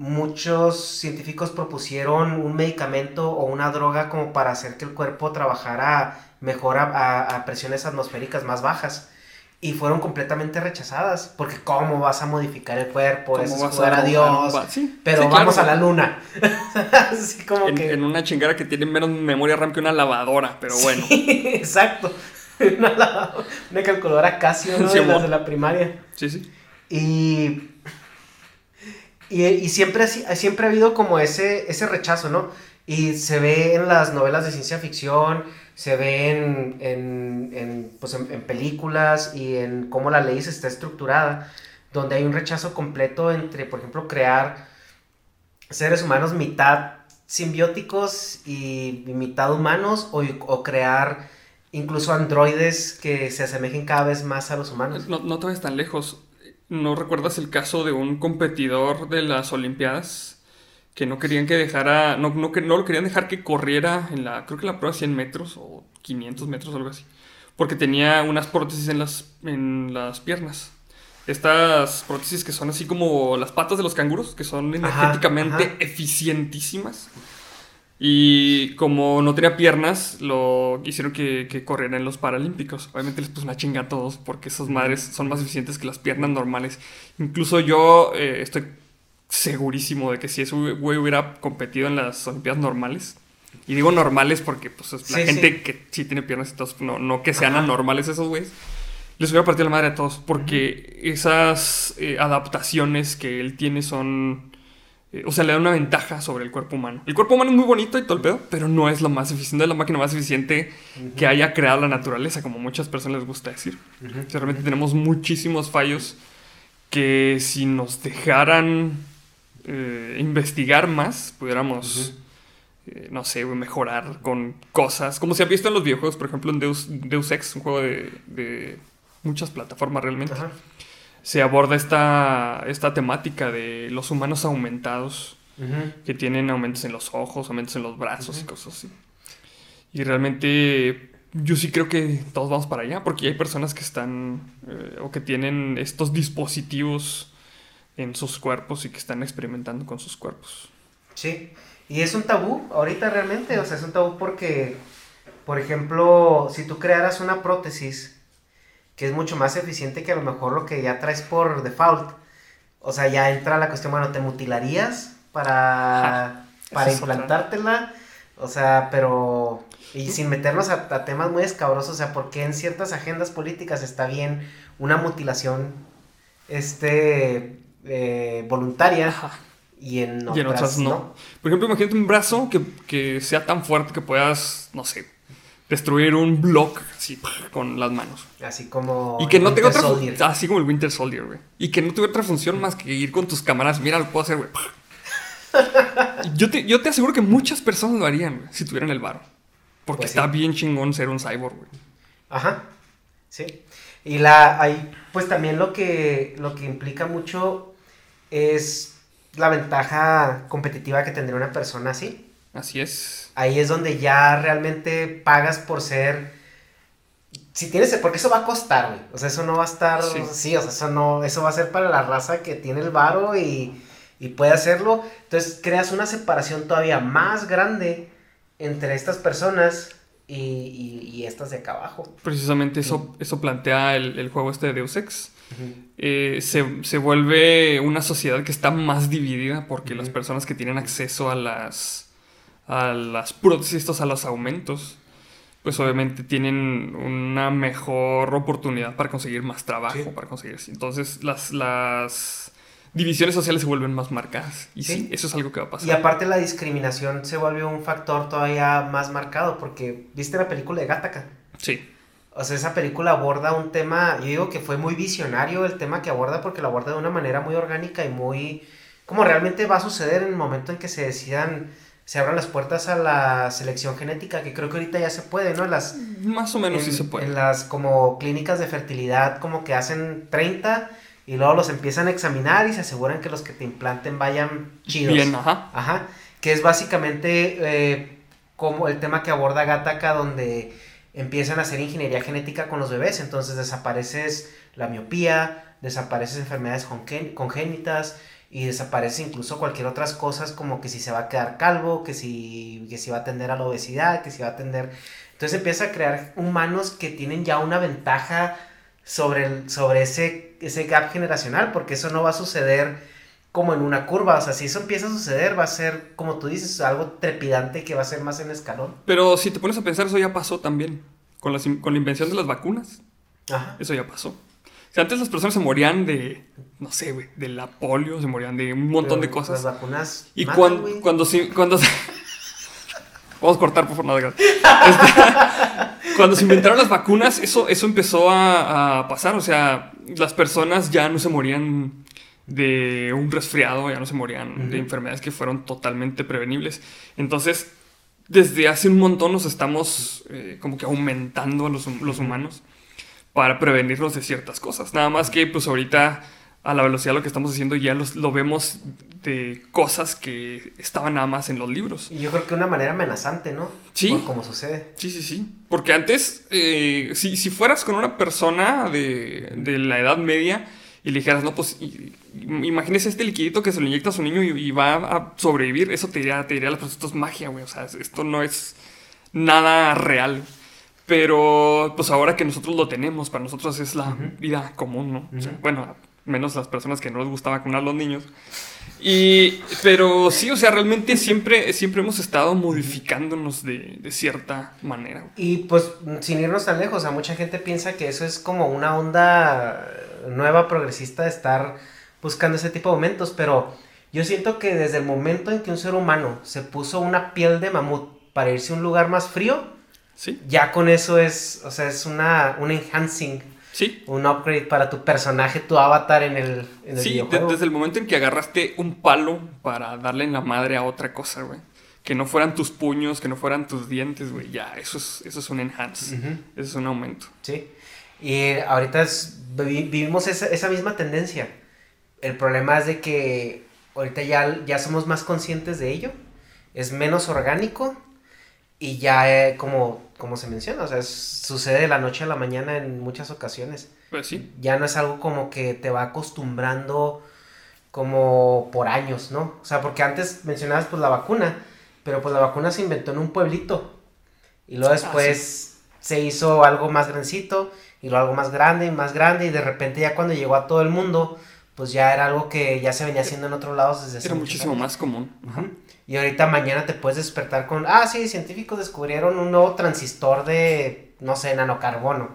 muchos científicos propusieron un medicamento o una droga como para hacer que el cuerpo trabajara mejor a, presiones atmosféricas más bajas. Y fueron completamente rechazadas, porque ¿cómo vas a modificar el cuerpo? Eso es jugar a Dios. pero vamos a la luna. Así como en, que... en una chingada que tiene menos memoria RAM que una lavadora, pero bueno. exacto. Una, una calculadora Casio, ¿no? de las de la primaria. Sí, sí. Y y, siempre, siempre ha habido como ese, ese rechazo, ¿no? Y se ve en las novelas de ciencia ficción, se ve en, pues en, películas y en cómo la ley se está estructurada, donde hay un rechazo completo entre, por ejemplo, crear seres humanos mitad simbióticos y, mitad humanos o, o, crear incluso androides que se asemejen cada vez más a los humanos. No, no te vayas tan lejos. ¿No recuerdas el caso de un competidor de las Olimpiadas que no querían que dejara, no, no, no lo querían dejar que corriera en la, creo que la prueba 100 metros o 500 metros algo así, porque tenía unas prótesis en las, en las piernas. Estas prótesis que son así como las patas de los canguros, que son energéticamente eficientísimas. Y como no tenía piernas, lo hicieron que, que corriera en los Paralímpicos. Obviamente les puso una chinga a todos porque esas madres son más eficientes que las piernas normales. Incluso yo eh, estoy segurísimo de que si ese güey hubiera competido en las Olimpiadas normales, y digo normales porque pues, la gente que sí tiene piernas y todo, no, no que sean anormales esos güeyes, les hubiera partido la madre a todos porque esas eh, adaptaciones que él tiene son eh, o sea, le da una ventaja sobre el cuerpo humano. El cuerpo humano es muy bonito y todo el pedo, pero no es lo más eficiente, no es la máquina más eficiente que haya creado la naturaleza, como muchas personas les gusta decir. realmente tenemos muchísimos fallos que si nos dejaran eh, investigar más, pudiéramos, eh, no sé, mejorar con cosas, como se ha visto en los videojuegos, por ejemplo, en Deus, Deus Ex, un juego de, muchas plataformas realmente se aborda esta, esta temática de los humanos aumentados, que tienen aumentos en los ojos, aumentos en los brazos y cosas así. Y realmente yo sí creo que todos vamos para allá, porque hay personas que están eh, o que tienen estos dispositivos en sus cuerpos y que están experimentando con sus cuerpos. Sí, y es un tabú ahorita realmente, o sea, es un tabú porque, por ejemplo, si tú crearas una prótesis, que es mucho más eficiente que a lo mejor lo que ya traes por default. O sea, ya entra la cuestión, bueno, ¿te mutilarías para, para implantártela? O sea, pero... Y sin meternos a, temas muy escabrosos, o sea, porque en ciertas agendas políticas está bien una mutilación este, eh, voluntaria y en otras, no. Por ejemplo, imagínate un brazo que, que sea tan fuerte que puedas, no sé, destruir un block así con las manos. Así como. Y que no tenga otra Soldier. Así como el Winter Soldier, güey. Y que no tuviera otra función más que ir con tus cámaras. Mira, lo puedo hacer, güey. Yo te, yo te aseguro que muchas personas lo harían, güey, si tuvieran el varo. Porque Pues sí. está bien chingón ser un cyborg, güey. Ajá. Sí. Y la hay pues también lo que lo que implica mucho es la ventaja competitiva que tendría una persona así. Así es. Ahí es donde ya realmente pagas por ser si tienes porque eso va a costar, güey. O sea, eso no va a estar Sí. sí, o sea, eso no eso va a ser para la raza que tiene el varo y y puede hacerlo. Entonces, creas una separación todavía más grande entre estas personas y, y- y estas de acá abajo. Precisamente eso, eso plantea el, el juego este de Deus Ex. Eh, se, se vuelve una sociedad que está más dividida porque las personas que tienen acceso a las a las prótesis, a los aumentos, pues obviamente tienen una mejor oportunidad para conseguir más trabajo, Sí. para conseguir entonces las, las divisiones sociales se vuelven más marcadas y sí, Sí. eso es algo que va a pasar. Y aparte la discriminación se vuelve un factor todavía más marcado porque viste la película de Gattaca. Sí, O sea, esa película aborda un tema, yo digo que fue muy visionario el tema que aborda porque lo aborda de una manera muy orgánica y muy como realmente va a suceder en el momento en que se decidan, se abran las puertas a la selección genética, que creo que ahorita ya se puede, ¿no? Las, más o menos en, sí se puede. en las como clínicas de fertilidad como que hacen 30 y luego los empiezan a examinar y se aseguran que los que te implanten vayan chidos. Bien, ajá. Ajá, que es básicamente eh, como el tema que aborda Gattaca donde empiezan a hacer ingeniería genética con los bebés, entonces desapareces la miopía, desapareces enfermedades congénitas y desaparece incluso cualquier otras cosas como que si se va a quedar calvo, que si, que si va a atender a la obesidad, que si va a atender... Entonces empieza a crear humanos que tienen ya una ventaja sobre, el, sobre ese, ese gap generacional, porque eso no va a suceder como en una curva, o sea, si eso empieza a suceder va a ser, como tú dices, algo trepidante que va a ser más en escalón. Pero si te pones a pensar, eso ya pasó también. Con, las con la invención de las vacunas, Ajá. eso ya pasó. O sea, antes las personas se morían de, no sé, güey, de la polio, se morían de un montón de cosas. Las vacunas. Y matan, cuan- güey. cuando sí, cuando se- Vamos a cortar, por favor, gracias. Este, cuando se inventaron las vacunas, eso, eso empezó a, a pasar. O sea, las personas ya no se morían de un resfriado, ya no se morían de enfermedades que fueron totalmente prevenibles. Entonces, desde hace un montón nos estamos eh, como que aumentando a los, los humanos para prevenirnos de ciertas cosas. Nada más que pues ahorita a la velocidad lo que estamos haciendo ya los, lo vemos de cosas que estaban nada más en los libros. Y yo creo que de una manera amenazante, ¿no? Sí. Por como sucede. Sí, sí, sí. Porque antes, eh, si, si fueras con una persona de, de la edad media y le dijeras, no, pues i- imagínese este liquidito que se lo inyecta a su niño y, y va a sobrevivir, eso te diría, te diría, pues esto es magia, güey. O sea, esto no es nada real. Pero pues ahora que nosotros lo tenemos, para nosotros es la vida común, ¿no? O sea, Ujú. bueno, menos las personas que no les gusta vacunar a los niños. Y, pero sí, o sea, realmente siempre, siempre hemos estado modificándonos de, de cierta manera. Y pues, sin irnos tan lejos, o sea, mucha gente piensa que eso es como una onda nueva progresista de estar buscando ese tipo de aumentos, pero yo siento que desde el momento en que un ser humano se puso una piel de mamut para irse a un lugar más frío, Sí, ya con eso es, o sea, es una, un enhancing, sí. un upgrade para tu personaje, tu avatar en el, en el Sí, de- videojuego. desde el momento en que agarraste un palo para darle en la madre a otra cosa, güey. Que no fueran tus puños, que no fueran tus dientes, güey. Ya, eso es, eso es un enhance. Eso es un aumento. Sí. Y ahorita es- vivimos esa, esa misma tendencia. El problema es de que ahorita ya, ya somos más conscientes de ello. Es menos orgánico. Y ya, eh, como, como se menciona, o sea, es- sucede de la noche a la mañana en muchas ocasiones. Pues sí. Ya no es algo como que te va acostumbrando como por años, ¿no? O sea, porque antes mencionabas pues la vacuna, pero pues la vacuna se inventó en un pueblito. Y luego después se hizo algo más grandecito, y luego algo más grande y más grande, y de repente ya cuando llegó a todo el mundo, pues ya era algo que ya se venía haciendo en otros lados desde hace Era muchísimo años. más común. Ajá. Y ahorita mañana te puedes despertar con, ah, sí, científicos descubrieron un nuevo transistor de, no sé, nanocarbono.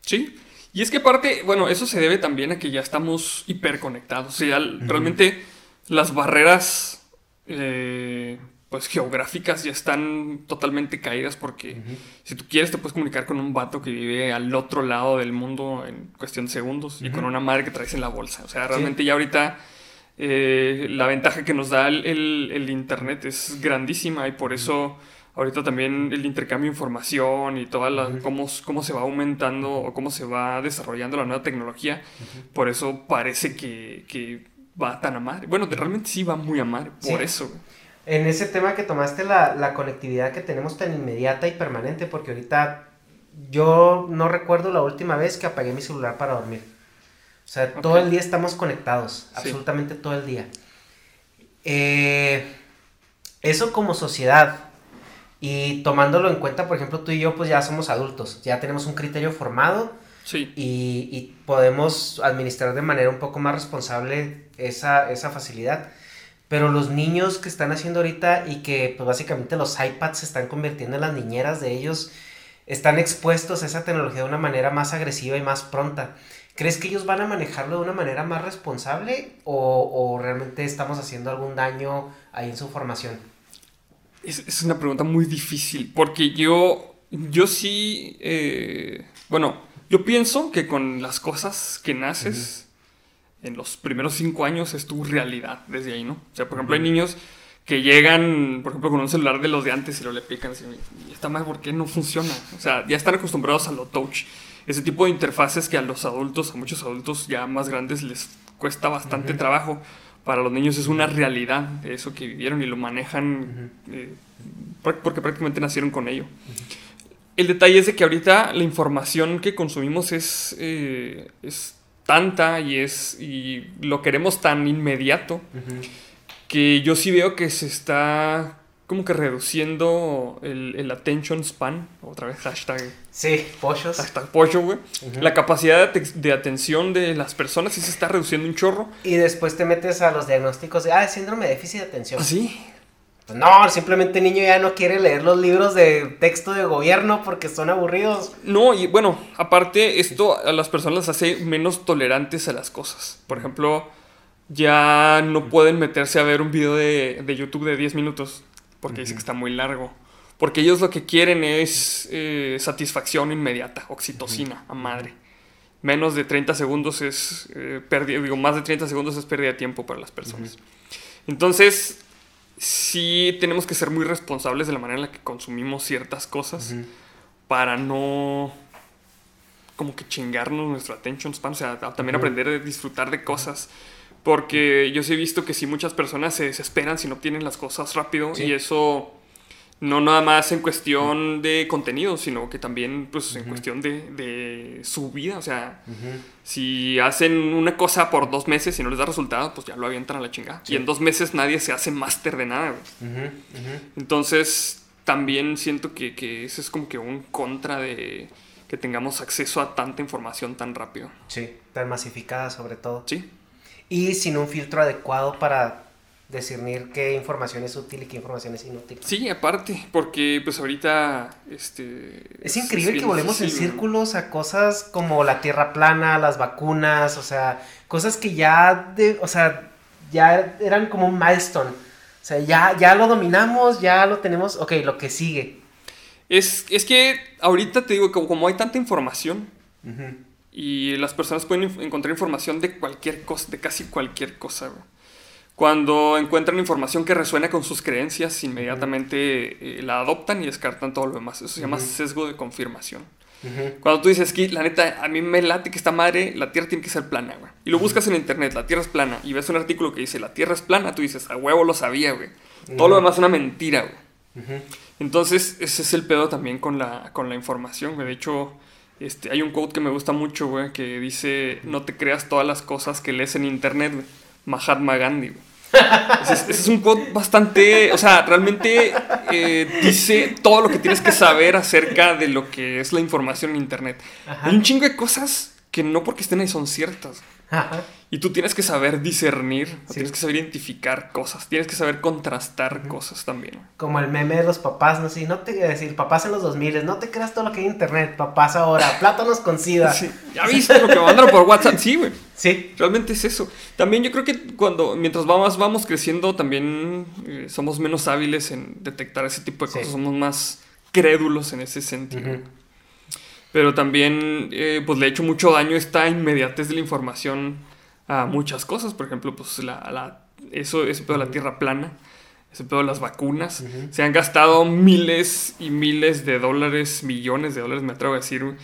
Sí. Y es que aparte, bueno, eso se debe también a que ya estamos hiperconectados. O sea, realmente las barreras, eh, pues geográficas ya están totalmente caídas porque si tú quieres te puedes comunicar con un vato que vive al otro lado del mundo en cuestión de segundos y con una madre que traes en la bolsa. O sea, realmente ya ahorita eh, la ventaja que nos da el, Internet es grandísima y por eso ahorita también el intercambio de información y toda la, cómo, cómo se va aumentando o cómo se va desarrollando la nueva tecnología, por eso parece que, va tan a madre. Bueno, realmente sí va muy a madre, por eso en ese tema que tomaste la, conectividad que tenemos tan inmediata y permanente, porque ahorita yo no recuerdo la última vez que apagué mi celular para dormir. O sea, todo el día estamos conectados, absolutamente todo el día. Eh, eso como sociedad, y tomándolo en cuenta, por ejemplo, tú y yo pues ya somos adultos, ya tenemos un criterio formado sí. y, y, podemos administrar de manera un poco más responsable esa, esa facilidad. Pero los niños que están haciendo ahorita y que pues básicamente los iPads se están convirtiendo en las niñeras de ellos, están expuestos a esa tecnología de una manera más agresiva y más pronta. ¿Crees que ellos van a manejarlo de una manera más responsable o, realmente estamos haciendo algún daño ahí en su formación? Es, una pregunta muy difícil porque yo, yo sí, eh, bueno, yo pienso que con las cosas que naces en los primeros cinco años es tu realidad desde ahí, ¿no? O sea, por ejemplo, hay niños que llegan, por ejemplo, con un celular de los de antes y lo le pican así, y está mal, ¿por qué no funciona? O sea, ya están acostumbrados a lo touch. Ese tipo de interfaces que a los adultos, a muchos adultos ya más grandes les cuesta bastante trabajo. Para los niños es una realidad eso que vivieron y lo manejan eh, porque prácticamente nacieron con ello. El detalle es de que ahorita la información que consumimos es, eh, es tanta y es y lo queremos tan inmediato que yo sí veo que se está como que reduciendo el, el attention span, otra vez hashtag. Sí, pollos. Hashtag pollo, güey. La capacidad de, de, atención de las personas sí se está reduciendo un chorro. Y después te metes a los diagnósticos de, ah, síndrome de déficit de atención. ¿Ah, sí? Pues no, simplemente el niño ya no quiere leer los libros de texto de gobierno porque son aburridos. No, y bueno, aparte esto a las personas las hace menos tolerantes a las cosas. Por ejemplo, ya no pueden meterse a ver un video de, YouTube de 10 minutos porque dicen que está muy largo. Porque ellos lo que quieren es eh, satisfacción inmediata, oxitocina, a madre. Menos de 30 segundos es eh, pérdida, digo, más de 30 segundos es pérdida de tiempo para las personas. Entonces, sí tenemos que ser muy responsables de la manera en la que consumimos ciertas cosas para no como que chingarnos nuestro attention span, o sea, también aprender a disfrutar de cosas. Porque yo sí he visto que si muchas personas se desesperan si no obtienen las cosas rápido y eso no nada más en cuestión de contenido, sino que también pues en cuestión de, su vida. O sea, si hacen una cosa por dos meses y no les da resultado, pues ya lo avientan a la chingada. Y en dos meses nadie se hace máster de nada. Entonces, también siento que, que ese es como que un contra de que tengamos acceso a tanta información tan rápido. Sí, tan masificada sobre todo. Sí. Y sin un filtro adecuado para discernir qué información es útil y qué información es inútil. Sí, aparte, porque pues ahorita este es increíble que volvemos en círculos a cosas como la tierra plana, las vacunas, o sea, cosas que ya de, o sea, ya eran como un milestone. O sea, ya ya lo dominamos, ya lo tenemos, ok, lo que sigue. Es, es que ahorita te digo, como, como hay tanta información y las personas pueden encontrar información de cualquier cosa, de casi cualquier cosa, cuando encuentran información que resuena con sus creencias, inmediatamente eh, la adoptan y descartan todo lo demás. Eso se llama sesgo de confirmación. Cuando tú dices que la neta, a mí me late que esta madre, la Tierra tiene que ser plana, güey. Y lo buscas en internet, la Tierra es plana, y ves un artículo que dice la Tierra es plana, tú dices, a huevo lo sabía, güey. Todo lo demás es una mentira, güey. Entonces, ese es el pedo también con la, con la información, güey. De hecho, este, hay un quote que me gusta mucho, güey, que dice, no te creas todas las cosas que lees en internet, güey. Mahatma Gandhi. Ese es, un quote bastante, o sea, realmente eh, dice todo lo que tienes que saber acerca de lo que es la información en Internet. Hay un chingo de cosas que no porque estén ahí son ciertas. Ajá. Y tú tienes que saber discernir, Sí. tienes que saber identificar cosas, tienes que saber contrastar cosas también. Como el meme de los papás, no sé, no te decir, papás en los 2000, no te creas todo lo que hay en internet, papás ahora, plátanos con sida. Sí. ¿Ya viste lo que mandaron por WhatsApp? Sí, güey. Sí. Realmente es eso. También yo creo que cuando, mientras vamos, vamos creciendo, también eh, somos menos hábiles en detectar ese tipo de Sí. cosas. Somos más crédulos en ese sentido. Pero también, eh, pues le ha hecho mucho daño esta inmediatez de la información a muchas cosas. Por ejemplo, pues la, la- eso, ese pedo de la tierra plana, ese pedo de las vacunas. Se han gastado miles y miles de dólares, millones de dólares, me atrevo a decir,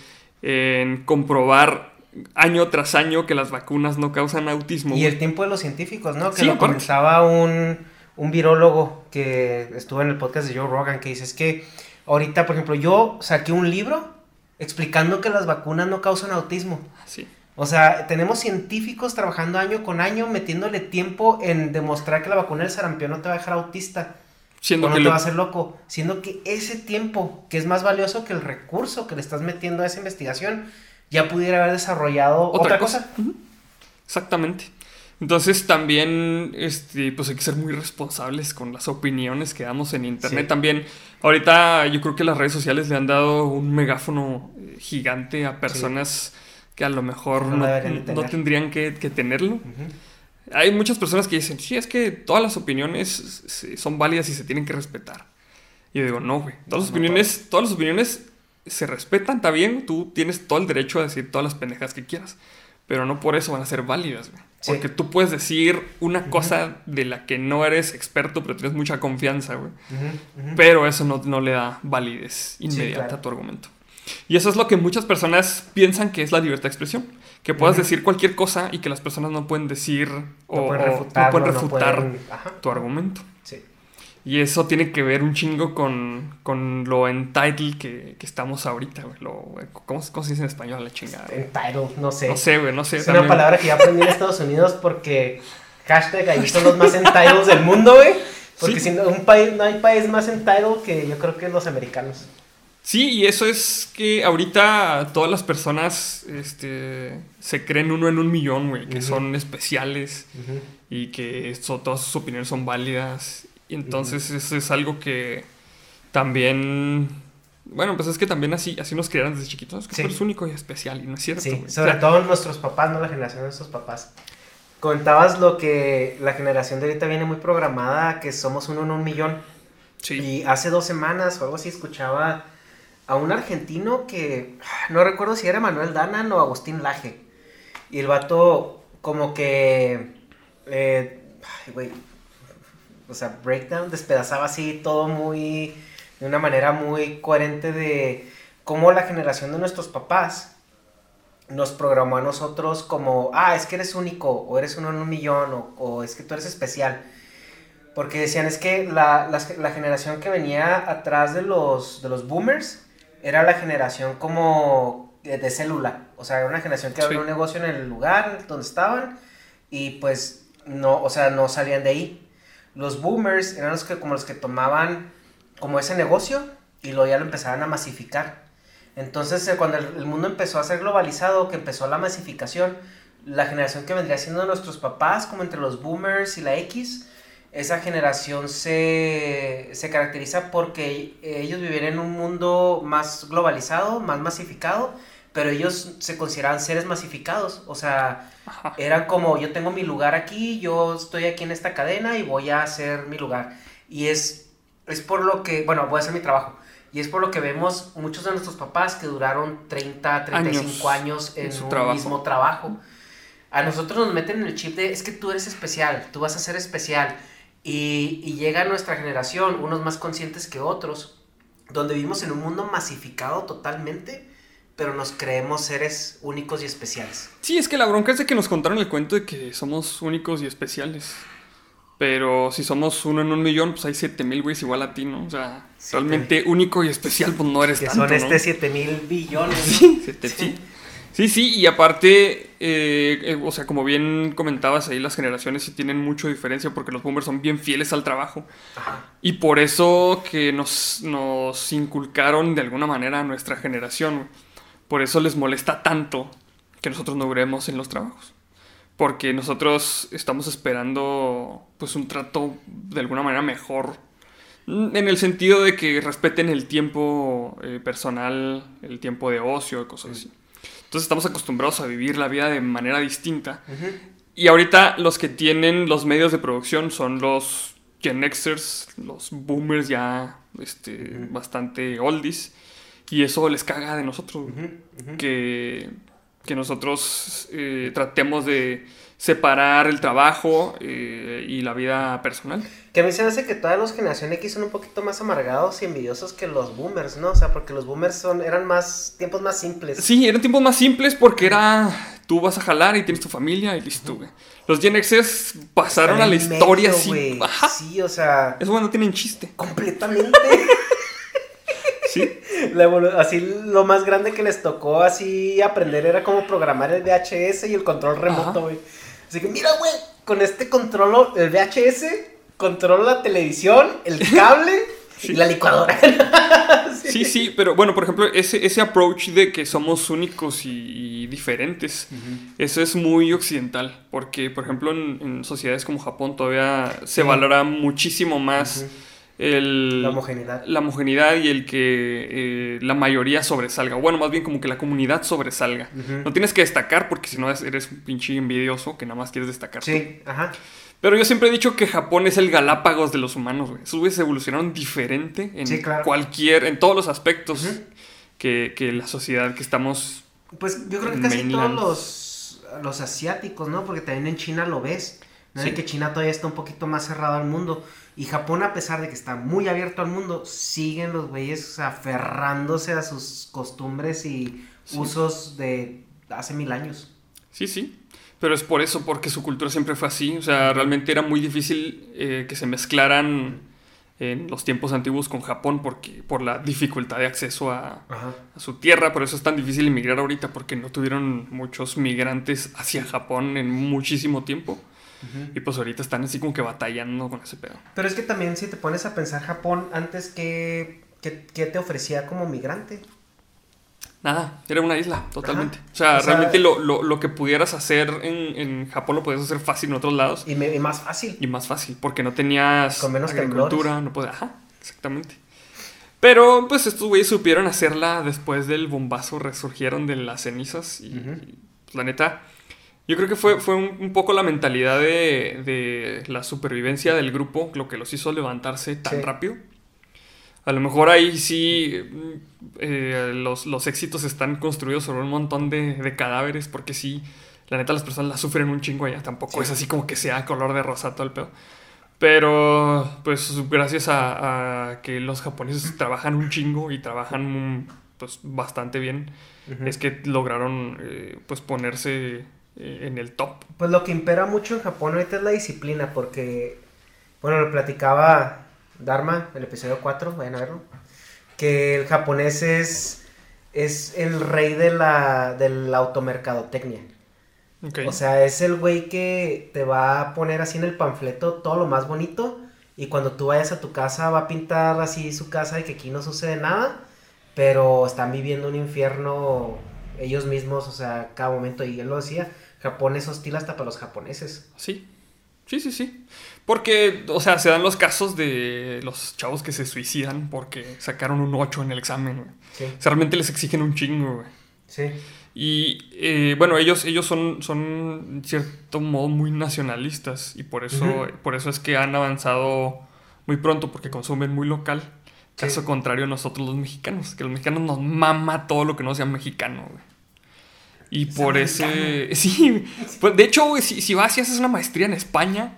en comprobar año tras año que las vacunas no causan autismo. Y el tiempo de los científicos, ¿no? Que Sí, lo aparte. comentaba un, un virólogo que estuvo en el podcast de Joe Rogan, que dice, es que ahorita, por ejemplo, yo saqué un libro explicando que las vacunas no causan autismo. Sí. O sea, tenemos científicos trabajando año con año, metiéndole tiempo en demostrar que la vacuna del sarampión no te va a dejar autista. Siendo o no que te lo- va a hacer loco. Siendo que ese tiempo, que es más valioso que el recurso que le estás metiendo a esa investigación, ya pudiera haber desarrollado otra, cosa. Exactamente. Entonces también, este, pues hay que ser muy responsables con las opiniones que damos en internet. Sí. También, ahorita yo creo que las redes sociales le han dado un megáfono eh, gigante a personas que a lo mejor No tendrían que, que tenerlo. Hay muchas personas que dicen, sí, es que todas las opiniones son válidas y se tienen que respetar. Y yo digo, no, güey. Todas las No opiniones, todas las opiniones se respetan, está bien. Tú tienes todo el derecho a decir todas las pendejas que quieras. Pero no por eso van a ser válidas, güey. Sí. Porque tú puedes decir una cosa de la que no eres experto, pero tienes mucha confianza, güey. Pero eso no, no le da validez inmediata claro. a tu argumento. Y eso es lo que muchas personas piensan que es la libertad de expresión. Que puedas decir cualquier cosa y que las personas no pueden decir o pueden o no pueden no refutar pueden- tu argumento. Sí. Y eso tiene que ver un chingo con, con lo entitled que, que estamos ahorita, güey. Lo- ¿cómo, cómo se dice en español la chingada? güey? Entitled, no sé. No sé, güey, no sé. es también- una palabra que ya aprendí en Estados Unidos porque hashtag ahí son los más entitled del mundo, güey. Porque Sí. si no, un país, no hay país más entitled que yo creo que los americanos. Sí, y eso es que ahorita todas las personas este, se creen uno en un millón, güey, que son especiales y que eso- todas sus opiniones son válidas. Y entonces eso es algo que también... Bueno, pues es que también así, así nos criaron desde chiquitos. Es que Sí. tú eres único y especial, y no es cierto. Sí, sobre O sea, todo nuestros papás, no la generación de nuestros papás. Comentabas lo que la generación de ahorita viene muy programada, que somos uno en un millón. Sí. Y hace dos semanas o algo así escuchaba a un argentino que no recuerdo si era Manuel Danan o Agustín Laje. Y el vato como que... eh, ay, güey. O sea, breakdown, despedazaba así todo muy... De una manera muy coherente de cómo la generación de nuestros papás nos programó a nosotros como, ah, es que eres único, o eres uno en un millón, o, o es que tú eres especial. Porque decían, es que la, la generación que venía atrás de los, de los boomers era la generación como de, de célula. O sea, era una generación que abrió Sí. un negocio en el lugar donde estaban y pues no, o sea, no salían de ahí. Los boomers eran los que como los que tomaban como ese negocio y luego ya lo empezaban a masificar. Entonces, eh, cuando el, mundo empezó a ser globalizado, que empezó la masificación, la generación que vendría siendo nuestros papás, como entre los boomers y la X, esa generación se, se caracteriza porque ellos vivían en un mundo más globalizado, más masificado, pero ellos se consideraban seres masificados. O sea, Ajá. eran como, yo tengo mi lugar aquí, yo estoy aquí en esta cadena y voy a hacer mi lugar. Y es, es por lo que, bueno, voy a hacer mi trabajo. Y es por lo que vemos muchos de nuestros papás que duraron 30, 35 años, en, en su un trabajo. mismo trabajo. A nosotros nos meten en el chip de, es que tú eres especial, tú vas a ser especial. Y, y llega nuestra generación, unos más conscientes que otros, donde vivimos en un mundo masificado totalmente, pero nos creemos seres únicos y especiales. Sí, es que la bronca es de que nos contaron el cuento de que somos únicos y especiales. Pero si somos uno en un millón, pues hay 7000 güeyes igual a ti, ¿no? O sea, realmente único y especial, pues no eres Que tanto, son este ¿no? 7 mil billones. ¿no? Sí, sí. Sí, sí, y aparte, eh, eh, o sea, como bien comentabas ahí, las generaciones sí tienen mucha diferencia porque los boomers son bien fieles al trabajo. Ajá. Y por eso que nos, nos inculcaron de alguna manera a nuestra generación. Por eso les molesta tanto que nosotros no duremos en los trabajos. porque nosotros estamos esperando pues un trato de alguna manera mejor en el sentido de que respeten el tiempo eh, personal, el tiempo de ocio, cosas así. Entonces estamos acostumbrados a vivir la vida de manera distinta. Y ahorita los que tienen los medios de producción son los Gen Xers, los boomers ya este, bastante oldies. Y eso les caga de nosotros. Que, que, nosotros eh, tratemos de separar el trabajo eh, y la vida personal. Que a mí se me hace que todas las generación X son un poquito más amargados y envidiosos que los boomers, ¿no? O sea, porque los boomers son, eran más tiempos más simples. Sí, eran tiempos más simples porque era tú vas a jalar y tienes tu familia y listo, güey. Los Gen X's pasaron a la historia así. Sí, o sea. Eso bueno, tienen chiste. Completamente. sí. así lo más grande que les tocó así aprender era cómo programar el VHS y el control remoto, güey. Así que mira, güey, con este control, el VHS, controlo la televisión, el cable y la licuadora. sí. sí, pero bueno, por ejemplo, ese, ese approach de que somos únicos y, diferentes, eso es muy occidental, porque por ejemplo en, sociedades como Japón todavía se valora muchísimo más la homogeneidad. La homogeneidad y el que eh, la mayoría sobresalga. Bueno, más bien como que la comunidad sobresalga. No tienes que destacar porque si no eres un pinche envidioso que nada más quieres destacar. Sí, ajá. Pero yo siempre he dicho que Japón es el Galápagos de los humanos, güey. Esos güeyes evolucionaron diferente en cualquier, en todos los aspectos que, la sociedad que estamos. Pues yo creo que casi todos los, los asiáticos, ¿no? Porque también en China lo ves. ¿no? que China todavía está un poquito más cerrado al mundo. Y Japón, a pesar de que está muy abierto al mundo, siguen los güeyes aferrándose a sus costumbres y usos de hace mil años. Sí, sí. Pero es por eso, porque su cultura siempre fue así. O sea, realmente era muy difícil eh, que se mezclaran en los tiempos antiguos con Japón porque, por la dificultad de acceso a, a, su tierra. Por eso es tan difícil emigrar ahorita, porque no tuvieron muchos migrantes hacia Japón en muchísimo tiempo. Y pues ahorita están así como que batallando con ese pedo. Pero es que también si te pones a pensar Japón, antes que, ¿qué te ofrecía como migrante? Nada, era una isla, totalmente. O sea, realmente lo, lo, lo, que pudieras hacer en, en, Japón lo podías hacer fácil en otros lados. Y, y, más fácil. Y más fácil, porque no tenías Con menos agricultura, no podías... Ajá, exactamente. Pero pues estos güeyes supieron hacerla después del bombazo, resurgieron de las cenizas y, pues, la neta yo creo que fue, fue un, poco la mentalidad de, la supervivencia del grupo lo que los hizo levantarse tan rápido. A lo mejor ahí sí eh, los, éxitos están construidos sobre un montón de, cadáveres, porque sí, la neta las personas la sufren un chingo allá. Tampoco es así como que sea color de rosa todo el pedo. Pero, pues, gracias a, que los japoneses trabajan un chingo y trabajan pues, bastante bien, es que lograron eh, pues ponerse en el top. Pues lo que impera mucho en Japón ahorita es la disciplina, porque, bueno, lo platicaba Dharma, el episodio 4, vayan a verlo, que el japonés es, es el rey de la, de la automercadotecnia. O sea, es el güey que te va a poner así en el panfleto todo lo más bonito y cuando tú vayas a tu casa va a pintar así su casa y que aquí no sucede nada, pero están viviendo un infierno ellos mismos, o sea, cada momento, y él lo decía, Japón es hostil hasta para los japoneses. Sí, sí, sí, sí. Porque, o sea, se dan los casos de los chavos que se suicidan porque sacaron un 8 en el examen, güey. Sí. O sea, realmente les exigen un chingo, güey. Sí. Y eh, bueno, ellos, ellos son, son, en cierto modo, muy nacionalistas. Y por eso, por eso es que han avanzado muy pronto, porque consumen muy local. Caso contrario a nosotros los mexicanos, que los mexicanos nos mama todo lo que no sea mexicano, güey. Y por ese. Sí, pues de hecho, güey, si, si, vas y haces una maestría en España,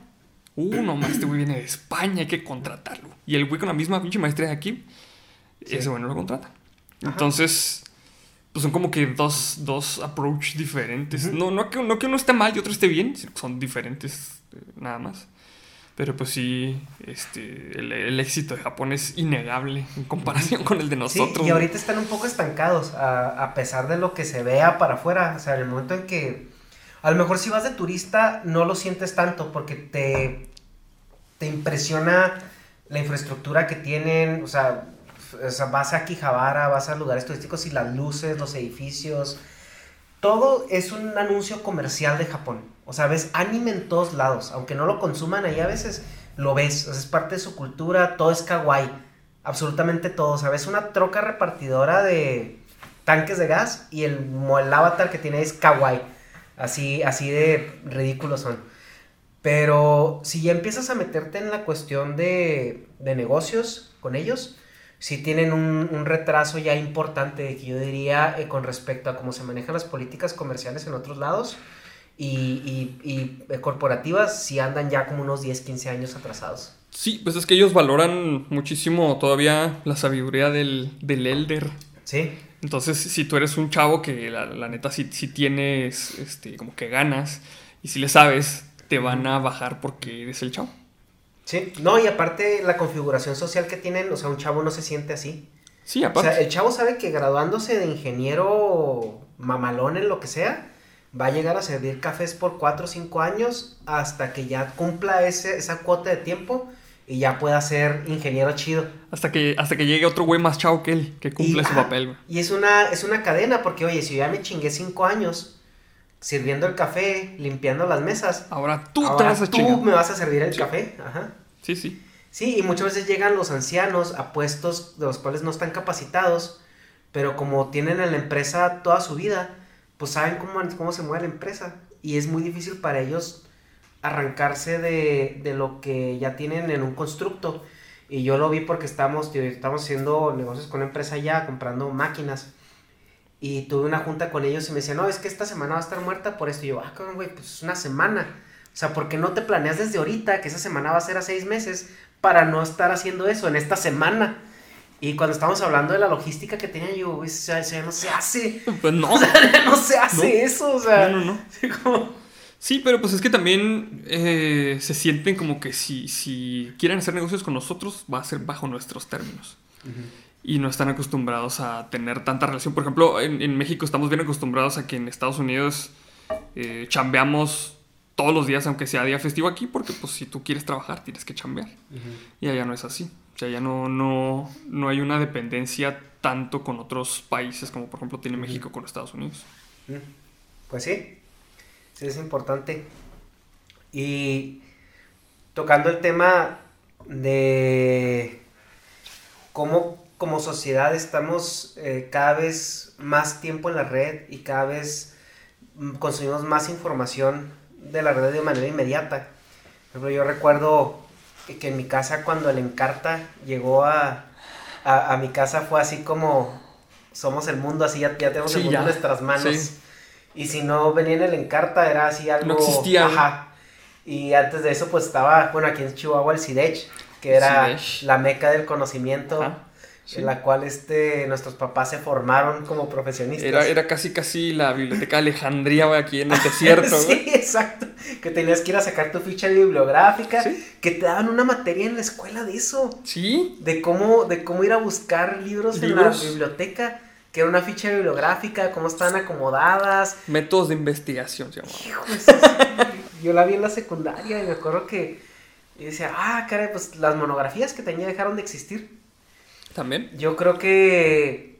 uh, no más, este güey viene de España, hay que contratarlo. Y el güey con la misma pinche maestría de aquí, ese güey no lo contrata. Entonces, pues son como que dos, dos approach diferentes. no, no, que, no que uno esté mal y otro esté bien, son diferentes eh, nada más. Pero pues sí, este, el, éxito de Japón es innegable en comparación con el de nosotros. y ahorita están un poco estancados, a, pesar de lo que se vea para afuera. O sea, en el momento en que, a lo mejor si vas de turista, no lo sientes tanto porque te, te impresiona la infraestructura que tienen. O sea, vas a Quijabara, vas a lugares turísticos y las luces, los edificios todo es un anuncio comercial de Japón. O sea, ves anime en todos lados. Aunque no lo consuman ahí a veces, lo ves. es parte de su cultura, todo es kawaii. Absolutamente todo. O sea, ves una troca repartidora de tanques de gas y el, el avatar que tiene es kawaii. Así, así de ridículos son. Pero si ya empiezas a meterte en la cuestión de, de negocios con ellos, si tienen un, retraso ya importante, que yo diría, eh, con respecto a cómo se manejan las políticas comerciales en otros lados y, y, eh, corporativas, si andan ya como unos 10, 15 años atrasados. Sí, pues es que ellos valoran muchísimo todavía la sabiduría del, del elder. Sí. Entonces, si tú eres un chavo que la, neta si, si, tienes este, como que ganas y si le sabes, te van a bajar porque eres el chavo. Sí, no, y aparte la configuración social que tienen, o sea, un chavo no se siente así. Sí, aparte. O sea, el chavo sabe que graduándose de ingeniero mamalón en lo que sea, va a llegar a servir cafés por 4 o 5 años hasta que ya cumpla ese, esa cuota de tiempo y ya pueda ser ingeniero chido. Hasta que, hasta que llegue otro güey más chavo que él, que cumple su papel, Y es una, es una cadena, porque oye, si yo ya me chingué 5 años sirviendo el café, limpiando las mesas. Ahora tú te vas a Tú me vas a servir el café. Ajá. Sí, sí. Sí, y muchas veces llegan los ancianos a puestos de los cuales no están capacitados, pero como tienen en la empresa toda su vida, pues saben cómo, cómo se mueve la empresa. Y es muy difícil para ellos arrancarse de, de lo que ya tienen en un constructo. Y yo lo vi porque estamos, estamos haciendo negocios con una empresa ya, comprando máquinas. Y tuve una junta con ellos y me decían, no, es que esta semana va a estar muerta por esto. Y yo, ah, güey, pues es una semana. O sea, ¿por qué no te planeas desde ahorita que esa semana va a ser a seis meses para no estar haciendo eso en esta semana? Y cuando estamos hablando de la logística que tenía yo, o sea, ya no se hace. Pues no. O sea, no se hace eso, o sea. No, no, no. Sí, pero pues es que también eh, se sienten como que si, si quieren hacer negocios con nosotros, va a ser bajo nuestros términos y no están acostumbrados a tener tanta relación. Por ejemplo, en, México estamos bien acostumbrados a que en Estados Unidos eh, chambeamos todos los días, aunque sea día festivo aquí, porque pues si tú quieres trabajar tienes que chambear. Y allá no es así. O sea, ya no, no, no hay una dependencia tanto con otros países como por ejemplo tiene México con Estados Unidos. Pues sí, sí es importante. Y tocando el tema de cómo como sociedad estamos eh, cada vez más tiempo en la red y cada vez mm, consumimos más información de la red de manera inmediata. Por ejemplo, yo recuerdo que, en mi casa cuando el Encarta llegó a, a, mi casa fue así como somos el mundo, así ya, tenemos el mundo en nuestras manos. Y si no venía en el Encarta era así algo... No existía. Ajá. Y antes de eso pues estaba, bueno, aquí en Chihuahua el CIDECH, que era la meca del conocimiento en la cual este, nuestros papás se formaron como profesionistas. Era, era casi casi la biblioteca de Alejandría, aquí en el desierto. sí, exacto. Que tenías que ir a sacar tu ficha bibliográfica, que te daban una materia en la escuela de eso. Sí. De cómo, de cómo ir a buscar libros, en la biblioteca, que era una ficha bibliográfica, cómo estaban acomodadas. Métodos de investigación, se yo la vi en la secundaria y me acuerdo que y decía, ah, caray, pues las monografías que tenía dejaron de existir. También. Yo creo que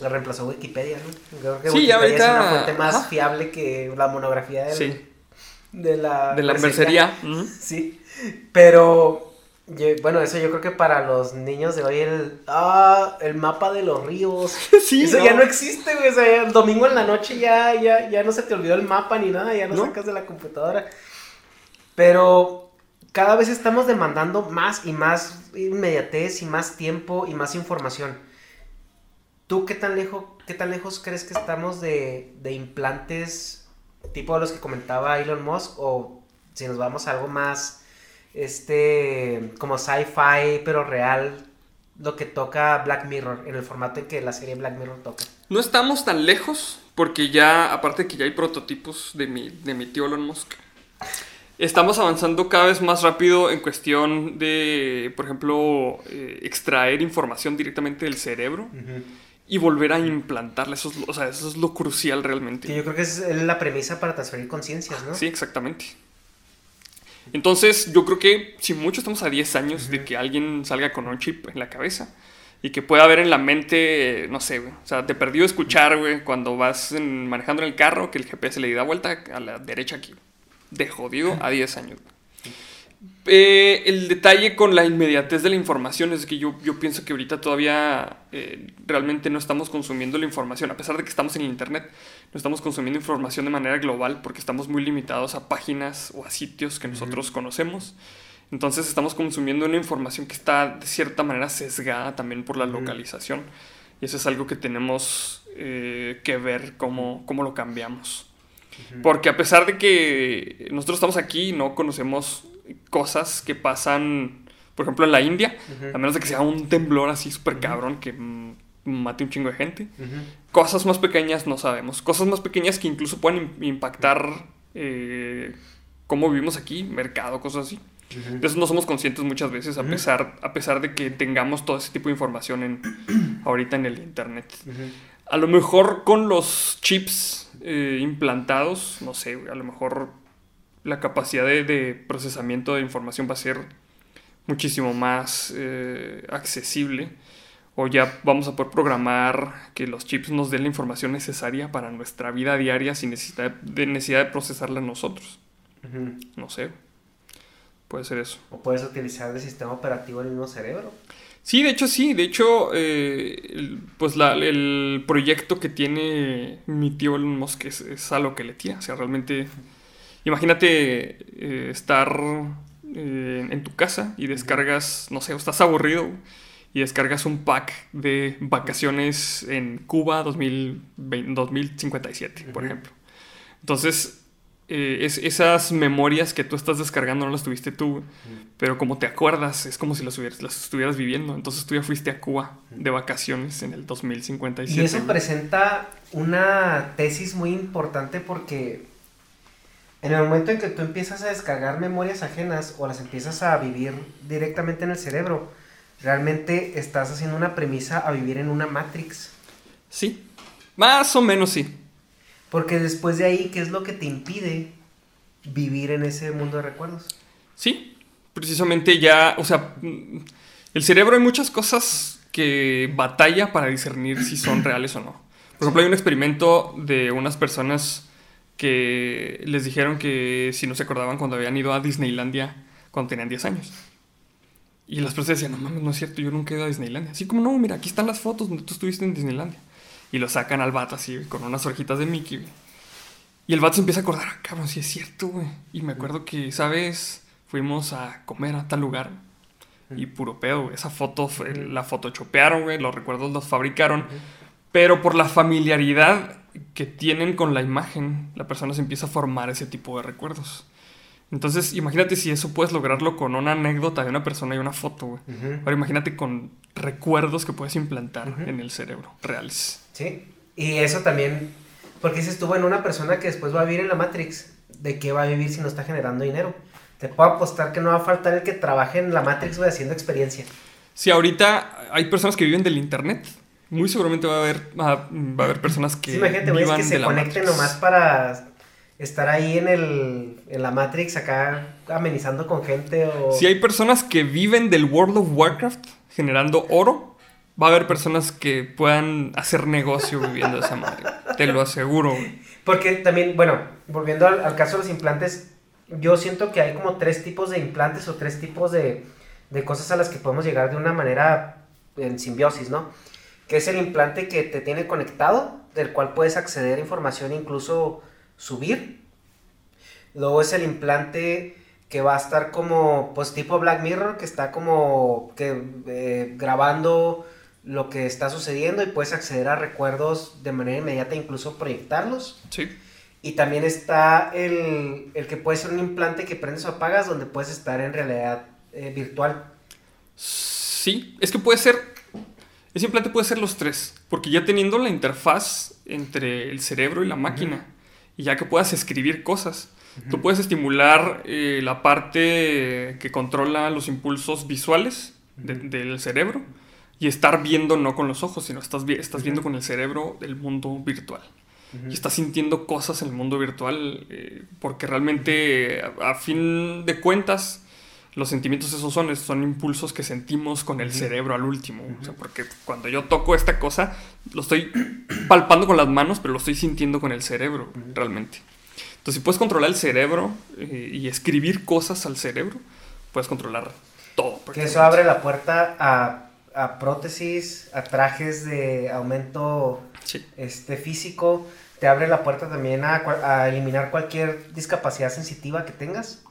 la reemplazó Wikipedia, ¿no? Creo que sí, Wikipedia ahorita... es una fuente más fiable que la monografía de la... De la mercería. Sí. Pero, bueno, eso yo creo que para los niños de hoy el... Ah, el mapa de los ríos. sí, Eso ya no existe, güey. O sea, el domingo en la noche ya, ya, ya no se te olvidó el mapa ni nada, ya no, ¿No? sacas de la computadora. Pero cada vez estamos demandando más y más inmediatez y más tiempo y más información. ¿Tú qué tan lejos, qué tan lejos crees que estamos de, implantes tipo de los que comentaba Elon Musk o si nos vamos a algo más este como sci-fi pero real lo que toca Black Mirror en el formato en que la serie Black Mirror toca? No estamos tan lejos porque ya aparte que ya hay prototipos de mi, de mi tío Elon Musk estamos avanzando cada vez más rápido en cuestión de, por ejemplo, eh, extraer información directamente del cerebro. Y volver a implantarla, eso es, o sea, eso es lo crucial realmente. yo creo que es la premisa para transferir conciencias, ¿no? Sí, exactamente. Entonces, yo creo que si mucho estamos a 10 años de que alguien salga con un chip en la cabeza, y que pueda haber en la mente, no sé, güey. O sea, te perdió escuchar, güey, cuando vas manejando en el carro que el GPS le da vuelta a la derecha aquí. De jodido a 10 años. Eh, el detalle con la inmediatez de la información es que yo, yo pienso que ahorita todavía eh, realmente no estamos consumiendo la información, a pesar de que estamos en Internet, no estamos consumiendo información de manera global porque estamos muy limitados a páginas o a sitios que nosotros conocemos. Entonces estamos consumiendo una información que está de cierta manera sesgada también por la localización. Y eso es algo que tenemos eh, que ver cómo, cómo lo cambiamos. Porque a pesar de que nosotros estamos aquí, no conocemos cosas que pasan, por ejemplo, en la India, a menos de que sea un temblor así súper cabrón que mate un chingo de gente. Cosas más pequeñas no sabemos. Cosas más pequeñas que incluso pueden impactar eh, cómo vivimos aquí, mercado, cosas así. De eso no somos conscientes muchas veces, a, pesar, a pesar de que tengamos todo ese tipo de información en, ahorita en el Internet. A lo mejor con los chips eh, implantados, no sé, a lo mejor la capacidad de, procesamiento de información va a ser muchísimo más eh, accesible. O ya vamos a poder programar que los chips nos den la información necesaria para nuestra vida diaria sin necesidad de, necesidad de procesarla nosotros. No sé. Puede ser eso. O puedes utilizar el sistema operativo en el mismo cerebro. Sí, de hecho sí. De hecho, eh, pues el proyecto que tiene mi tío Elon Musk es, es a lo que le tira. O sea, realmente, imagínate eh, estar eh, en tu casa y descargas, no sé, estás aburrido y descargas un pack de vacaciones en Cuba 2057, por ejemplo. Entonces, eh, es, esas memorias que tú estás descargando no las tuviste tú, pero como te acuerdas, es como si las, las estuvieras viviendo. Entonces tú ya fuiste a Cuba de vacaciones en el 2057. Y eso presenta una tesis muy importante porque en el momento en que tú empiezas a descargar memorias ajenas o las empiezas a vivir directamente en el cerebro, realmente estás haciendo una premisa a vivir en una Matrix. Sí, más o menos sí. Porque después de ahí, ¿qué es lo que te impide vivir en ese mundo de recuerdos? Sí, precisamente ya, o sea, el cerebro hay muchas cosas que batalla para discernir si son reales o no. Por ejemplo, hay un experimento de unas personas que les dijeron que si no se acordaban cuando habían ido a Disneylandia cuando tenían 10 años. Y las personas decían, no mames, no es cierto, yo nunca he ido a Disneylandia. Así como, no, mira, aquí están las fotos donde tú estuviste en Disneylandia. Y lo sacan al vato así, con unas orejitas de Mickey, Y el vato se empieza a acordar, ah, cabrón, sí es cierto, güey. Y me acuerdo que, ¿sabes? Fuimos a comer a tal lugar. Y puro pedo, güey. Esa foto, la foto chopearon, güey. Los recuerdos los fabricaron. Pero por la familiaridad que tienen con la imagen, la persona se empieza a formar ese tipo de recuerdos. Entonces, imagínate si eso puedes lograrlo con una anécdota de una persona y una foto, güey. Ahora imagínate con recuerdos que puedes implantar en el cerebro, reales. Sí, y eso también, porque dices tú, bueno, una persona que después va a vivir en la Matrix, ¿de qué va a vivir si no está generando dinero? Te puedo apostar que no va a faltar el que trabaje en la Matrix, güey, haciendo experiencia. Sí, ahorita hay personas que viven del Internet. Muy seguramente va a haber, va a, haber personas que. Sí, imagínate, güey, que se conecten nomás para estar ahí en, el, en la Matrix acá amenizando con gente o... Si hay personas que viven del World of Warcraft generando oro, va a haber personas que puedan hacer negocio viviendo de esa madre. Te lo aseguro. Porque también, bueno, volviendo al, caso de los implantes, yo siento que hay como tres tipos de implantes o tres tipos de, de cosas a las que podemos llegar de una manera en simbiosis, ¿no? Que es el implante que te tiene conectado, del cual puedes acceder a información incluso subir. Luego es el implante que va a estar como, pues tipo Black Mirror, que está como que eh, grabando lo que está sucediendo y puedes acceder a recuerdos de manera inmediata, incluso proyectarlos. Sí. Y también está el, que puede ser un implante que prendes o apagas, donde puedes estar en realidad eh, virtual. Sí, es que puede ser, ese implante puede ser los tres, porque ya teniendo la interfaz entre el cerebro y la máquina, y ya que puedas escribir cosas. Tú puedes estimular eh, la parte que controla los impulsos visuales del cerebro y estar viendo no con los ojos, sino estás, estás viendo con el cerebro el mundo virtual. Y estás sintiendo cosas en el mundo virtual eh, porque realmente a, fin de cuentas los sentimientos esos son, son impulsos que sentimos con el cerebro al último. O sea, porque cuando yo toco esta cosa, lo estoy palpando con las manos, pero lo estoy sintiendo con el cerebro, realmente. Entonces, si puedes controlar el cerebro eh, y escribir cosas al cerebro, puedes controlar todo. Que eso abre la puerta a, a, prótesis, a trajes de aumento este, físico. Te abre la puerta también a, a eliminar cualquier discapacidad sensitiva que tengas.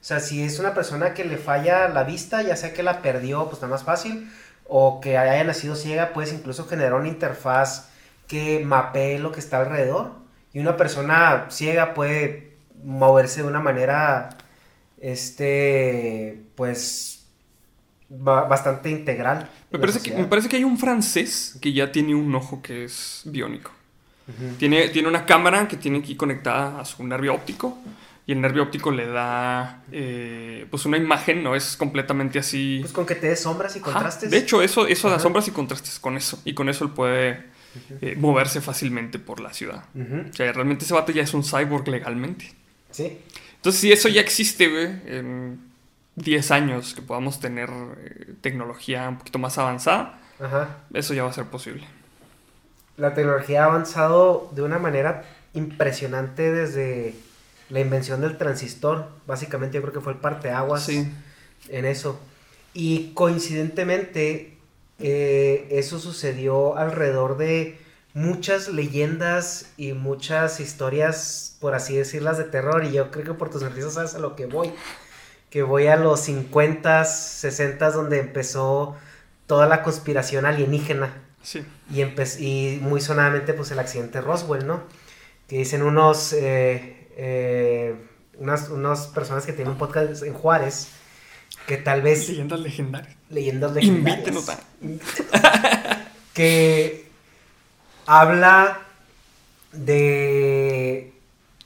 O sea, si es una persona que le falla la vista, ya sea que la perdió, pues está más fácil, o que haya nacido ciega, puedes incluso generar una interfaz que mapee lo que está alrededor. Y una persona ciega puede moverse de una manera, este, pues, bastante integral. Me parece, que, me parece que hay un francés que ya tiene un ojo que es biónico. tiene, tiene una cámara que tiene aquí conectada a su nervio óptico y el nervio óptico le da eh, pues una imagen, no es completamente así. Pues con que te dé sombras y contrastes. de hecho, eso, eso da sombras y contrastes con eso. Y con eso él puede eh, moverse fácilmente por la ciudad. O sea, realmente ese vato ya es un cyborg legalmente. Sí. Entonces, si eso ya existe, güey, en 10 años que podamos tener eh, tecnología un poquito más avanzada, eso ya va a ser posible. La tecnología ha avanzado de una manera impresionante desde la invención del transistor. Básicamente yo creo que fue el parteaguas en eso. Y coincidentemente eh, eso sucedió alrededor de muchas leyendas y muchas historias, por así decirlas, de terror. Y yo creo que por tus sonrisa sabes a lo que voy. Que voy a los 50, 60 donde empezó toda la conspiración alienígena. Sí. Y, y muy sonadamente pues el accidente Roswell, ¿no? Que dicen unos... Eh, eh, unas, unas, personas que tienen un podcast en Juárez, que tal vez... Leyendas legendarias. Leyendas legendarias. que habla de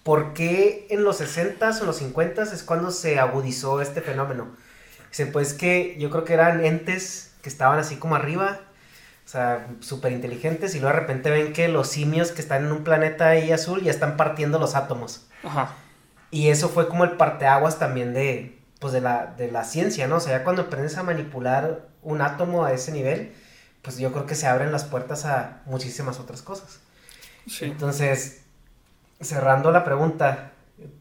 por qué en los 60s o los 50s es cuando se agudizó este fenómeno. Dicen, pues que yo creo que eran entes que estaban así como arriba, o sea, súper inteligentes, y luego de repente ven que los simios que están en un planeta ahí azul ya están partiendo los átomos. Ajá. Y eso fue como el parteaguas también de, pues de la, de la ciencia, ¿no? O sea, ya cuando aprendes a manipular un átomo a ese nivel, pues yo creo que se abren las puertas a muchísimas otras cosas. Sí. Entonces, cerrando la pregunta,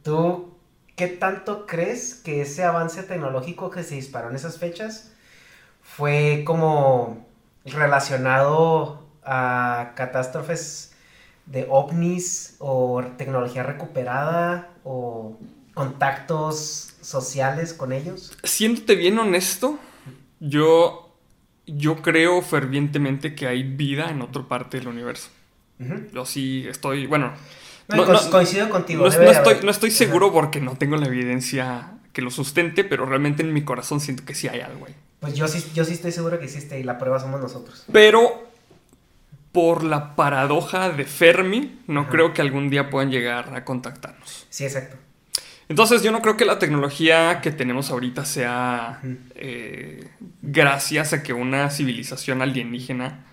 ¿tú qué tanto crees que ese avance tecnológico que se disparó en esas fechas fue como relacionado a catástrofes de ovnis o tecnología recuperada o contactos sociales con ellos? Siéndote bien honesto, yo, yo creo fervientemente que hay vida en otra parte del universo. Yo sí estoy, bueno... No, coincido contigo. No, estoy, no estoy, seguro porque no tengo la evidencia que lo sustente, pero realmente en mi corazón siento que sí hay algo ahí. Pues yo sí, yo sí estoy seguro que existe y la prueba somos nosotros. Pero por la paradoja de Fermi, no creo que algún día puedan llegar a contactarnos. Sí, exacto. Entonces yo no creo que la tecnología que tenemos ahorita sea eh, gracias a que una civilización alienígena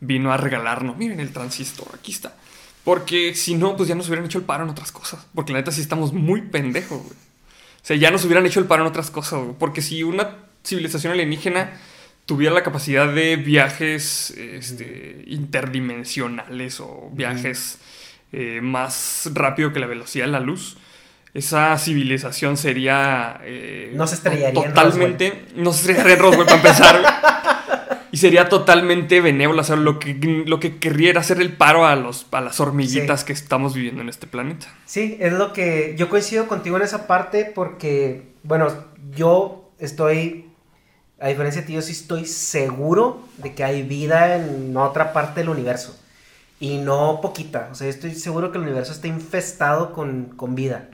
vino a regalarnos, miren el transistor, aquí está. Porque si no, pues ya nos hubieran hecho el paro en otras cosas. Porque la neta sí estamos muy pendejos, güey. O sea, ya nos hubieran hecho el paro en otras cosas, güey. Porque si una civilización alienígena tuviera la capacidad de viajes este, interdimensionales o viajes eh, más rápido que la velocidad de la luz, esa civilización sería... Eh, no se estrellaría totalmente, No se estrellaría en Roswell para empezar. Y sería totalmente benévola. O sea, lo que, lo que querría era hacer el paro a, los, a las hormiguitas que estamos viviendo en este planeta. Sí, es lo que yo coincido contigo en esa parte porque, bueno, yo estoy a diferencia de ti, yo sí estoy seguro de que hay vida en otra parte del universo. Y no poquita. O sea, estoy seguro que el universo está infestado con, vida.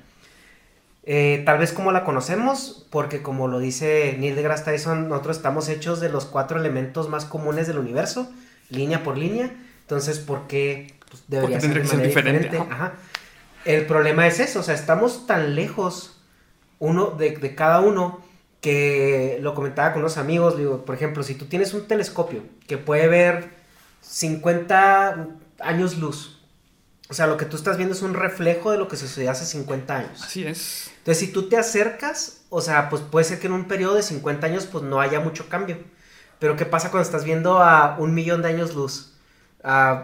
Eh, tal vez como la conocemos, porque como lo dice Neil deGrasse Tyson, nosotros estamos hechos de los cuatro elementos más comunes del universo, línea por línea. Entonces, ¿por qué pues, debería ser, de manera diferente? El problema es eso, o sea, estamos tan lejos uno de, de cada uno que lo comentaba con unos amigos, digo, por ejemplo, si tú tienes un telescopio que puede ver 50 años luz, o sea, lo que tú estás viendo es un reflejo de lo que sucedió hace 50 años. Así es. Entonces, si tú te acercas, o sea, pues puede ser que en un periodo de 50 años pues no haya mucho cambio. Pero ¿qué pasa cuando estás viendo a un millón de años luz?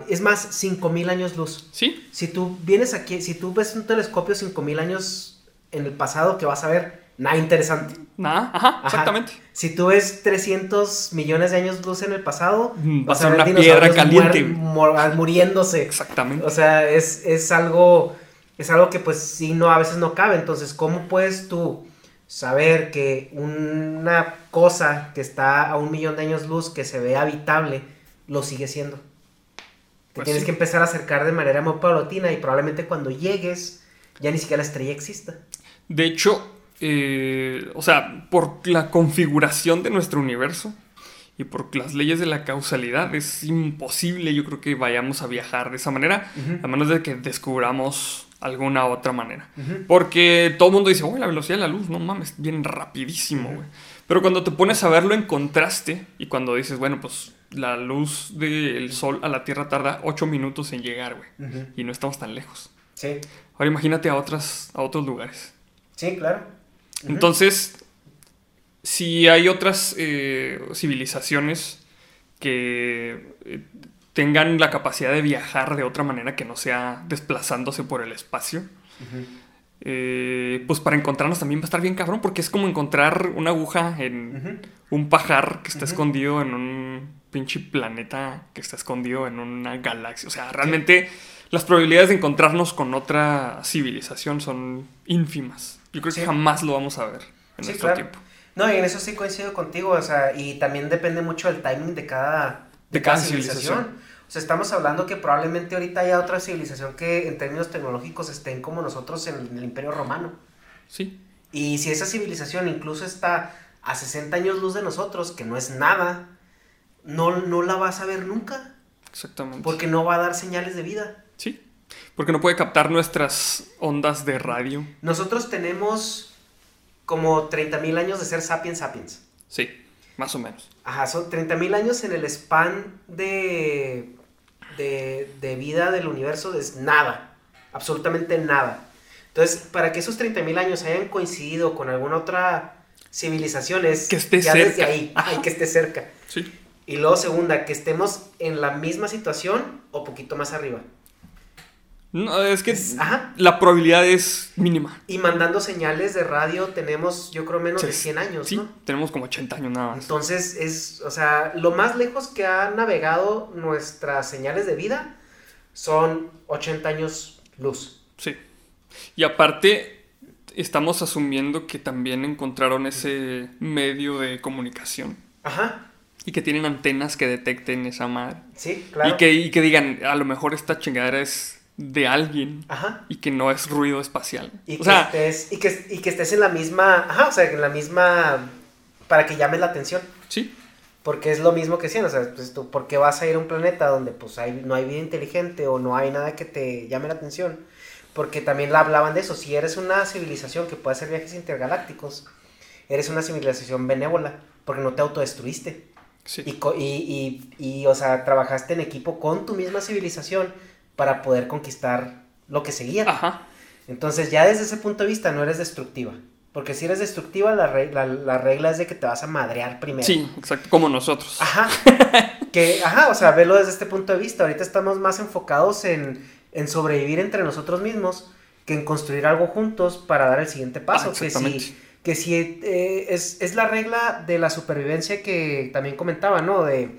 Es más, 5000 años luz. Sí. Si tú vienes aquí, si tú ves un telescopio 5000 años en el pasado, ¿qué vas a ver? Nada interesante. Nada, ajá, Ajá. exactamente. Si tú ves 300 millones de años luz en el pasado, Mm, vas a ver una piedra caliente. muer- mor- muriéndose. Exactamente. O sea, es, es algo. Es algo que pues sí no, a veces no cabe. Entonces, ¿cómo puedes tú saber que una cosa que está a un millón de años luz, que se ve habitable, lo sigue siendo? Te Pues tienes sí. que empezar a acercar de manera muy paulatina y probablemente cuando llegues, ya ni siquiera la estrella exista. De hecho, eh, o sea, por la configuración de nuestro universo y por las leyes de la causalidad, es imposible, yo creo que vayamos a viajar de esa manera, a menos de que descubramos alguna otra manera. Porque todo el mundo dice, uy, la velocidad de la luz, no mames, bien rapidísimo, güey. Pero cuando te pones a verlo en contraste y cuando dices, bueno, pues la luz del sol a la Tierra tarda 8 minutos en llegar, güey. Y no estamos tan lejos. Sí, Ahora imagínate a, otras, a otros lugares. sí, claro. Entonces, si hay otras eh, civilizaciones que eh, tengan la capacidad de viajar de otra manera que no sea desplazándose por el espacio, eh, pues para encontrarnos también va a estar bien cabrón, porque es como encontrar una aguja en un pajar que está escondido en un pinche planeta que está escondido en una galaxia. O sea, realmente las probabilidades de encontrarnos con otra civilización son ínfimas. Yo creo Sí. que jamás lo vamos a ver en Sí, nuestro claro. tiempo. No, y en eso sí coincido contigo, o sea, y también depende mucho del timing de cada, De cada civilización. O sea, estamos hablando que probablemente ahorita haya otra civilización que en términos tecnológicos estén como nosotros en el Imperio Romano. Sí, Y si esa civilización incluso está a 60 años luz de nosotros, que no es nada, no, no la vas a ver nunca, exactamente. porque no va a dar señales de vida. Porque no puede captar nuestras ondas de radio. Nosotros tenemos como 30.000 años de ser sapiens sapiens. Sí, más o menos. Ajá, son 30.000 años en el span de, de, de vida del universo es nada, absolutamente nada. Entonces, para que esos 30.000 años hayan coincidido con alguna otra civilización es Que esté ya cerca. desde ahí, Ajá. hay que esté cerca. Sí. Y luego segunda, que estemos en la misma situación o poquito más arriba. No, es que Es- la probabilidad es mínima. Y mandando señales de radio tenemos, yo creo, menos de Sí. 100 años, Sí, ¿no? tenemos como 80 años nada más. Entonces es, o sea, lo más lejos que ha navegado nuestras señales de vida son 80 años luz. Sí. Y aparte, estamos asumiendo que también encontraron ese medio de comunicación Ajá, y que tienen antenas que detecten esa madre. sí, claro. Y, que, y que digan, a lo mejor esta chingadera es de alguien Ajá. y que no es ruido espacial. Y, o que sea, estés, y, que, y que estés en la misma, ajá, o sea, en la misma, para que llames la atención. sí, Porque es lo mismo que decían, o sea, pues tú, ¿por qué vas a ir a un planeta donde pues hay, no hay vida inteligente o no hay nada que te llame la atención? Porque también la hablaban de eso, si eres una civilización que puede hacer viajes intergalácticos, eres una civilización benévola, porque no te autodestruiste. sí. Y, y, y, y, o sea, trabajaste en equipo con tu misma civilización para poder conquistar lo que seguía. Ajá. Entonces ya desde ese punto de vista no eres destructiva. Porque si eres destructiva, la, re- la, la regla es de que te vas a madrear primero. Sí, exacto, como nosotros. Ajá. que, ajá, o sea, verlo desde este punto de vista. Ahorita estamos más enfocados en, en sobrevivir entre nosotros mismos que en construir algo juntos para dar el siguiente paso. Ah, que si, que si eh, es, es la regla de la supervivencia que también comentaba, ¿no? De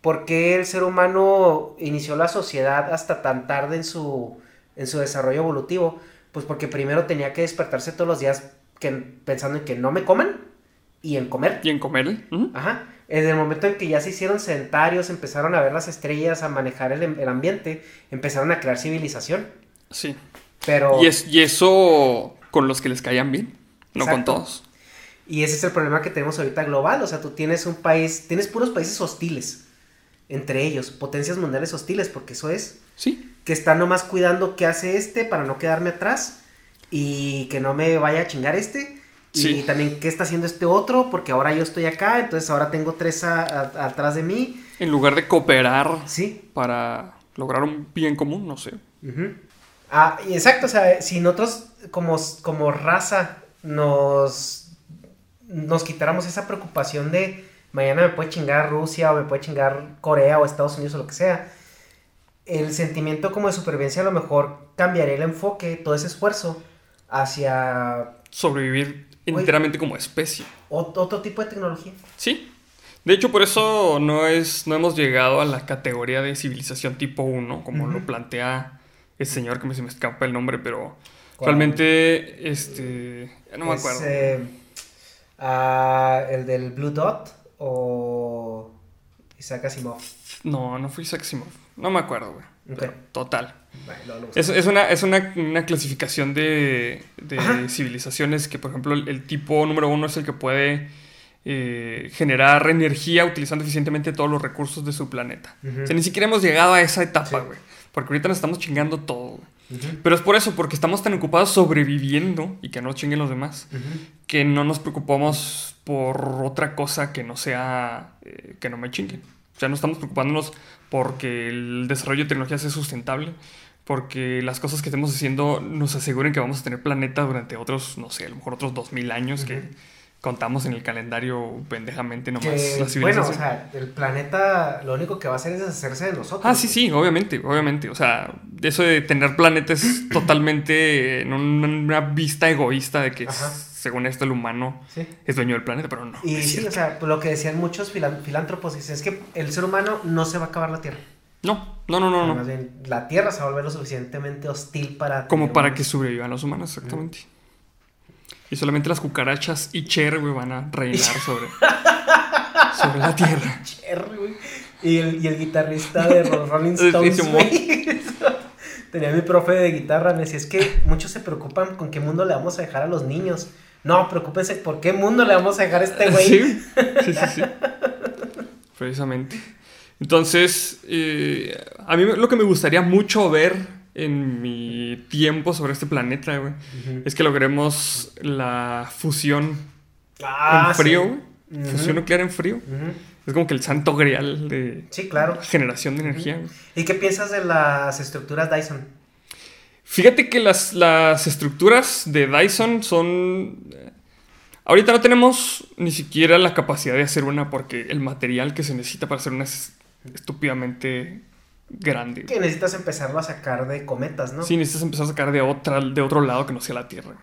por qué el ser humano inició la sociedad hasta tan tarde en su, en su desarrollo evolutivo. Pues porque primero tenía que despertarse todos los días que, pensando en que no me coman y en comer. Y en comer. Ujú. Ajá. En el momento en que ya se hicieron sedentarios, empezaron a ver las estrellas, a manejar el, el ambiente, empezaron a crear civilización. Sí. Pero. Y, es, y eso con los que les caían bien, no con todos. Y ese es el problema que tenemos ahorita global. O sea, tú tienes un país, tienes puros países hostiles entre ellos, potencias mundiales hostiles, porque eso es. Sí. Que están nomás cuidando qué hace este para no quedarme atrás y que no me vaya a chingar este. Y Sí. también qué está haciendo este otro, porque ahora yo estoy acá, entonces ahora tengo tres a- a- atrás de mí. En lugar de cooperar Sí. para lograr un bien común, no sé. Ah, y exacto, o sea, si nosotros como, como raza nos, nos quitáramos esa preocupación de mañana me puede chingar Rusia o me puede chingar Corea o Estados Unidos o lo que sea, el sentimiento como de supervivencia a lo mejor cambiaría el enfoque, todo ese esfuerzo hacia... Sobrevivir enteramente como especie. otro tipo de tecnología. Sí. De hecho, por eso no, es, no hemos llegado a la categoría de civilización tipo 1, como lo plantea el señor, que me, se me escapa el nombre, pero realmente, este, no me acuerdo. Eh, ah, el del Blue Dot o Isaac Asimov. No, no fue Isaac Asimov. No me acuerdo, güey. Total. es, es, una, es una, una clasificación de, de civilizaciones que, por ejemplo, el, tipo número uno es el que puede eh, generar energía utilizando eficientemente todos los recursos de su planeta. O sea, ni siquiera hemos llegado a esa etapa, güey. Porque ahorita nos estamos chingando todo, Pero es por eso, porque estamos tan ocupados sobreviviendo y que no chinguen los demás, que no nos preocupamos por otra cosa que no sea eh, que no me chinguen. O sea, no estamos preocupándonos porque el desarrollo de tecnología sea sustentable, porque las cosas que estemos haciendo nos aseguren que vamos a tener planeta durante otros, no sé, a lo mejor otros 2000 años que contamos en el calendario pendejamente nomás la Bueno, o sea, el planeta lo único que va a hacer es deshacerse de nosotros. Ah, sí, sí, obviamente, obviamente. O sea, eso de tener planetas es totalmente en una vista egoísta de que según esto el humano es dueño del planeta, pero no. Y sí, o sea, lo que decían muchos filántropos es que el ser humano no se va a acabar la Tierra. No, no, no, no. la Tierra se va a volver lo suficientemente hostil para... Como para que sobrevivan los humanos, exactamente. Y solamente las cucarachas y Cher, güey, van a reinar sobre, sobre la tierra. Cher, güey. Y el, y el guitarrista de los Rolling Stones, Tenía mi profe de guitarra, me decía, es que muchos se preocupan con qué mundo le vamos a dejar a los niños. No, preocúpense, ¿por qué mundo le vamos a dejar a este güey? Sí, sí, sí, sí. Precisamente. Entonces, eh, a mí lo que me gustaría mucho ver en mi tiempo sobre este planeta, güey, es que logremos la fusión ah, en frío, Fusión nuclear en frío. Es como que el santo grial de sí, claro. generación de energía. ¿Y qué piensas de las estructuras Dyson? Fíjate que las, las estructuras de Dyson son... Ahorita no tenemos ni siquiera la capacidad de hacer una porque el material que se necesita para hacer una es estúpidamente grande. Que necesitas empezarlo a sacar de cometas, ¿no? Sí, necesitas empezar a sacar de, otra, de otro lado que no sea la Tierra.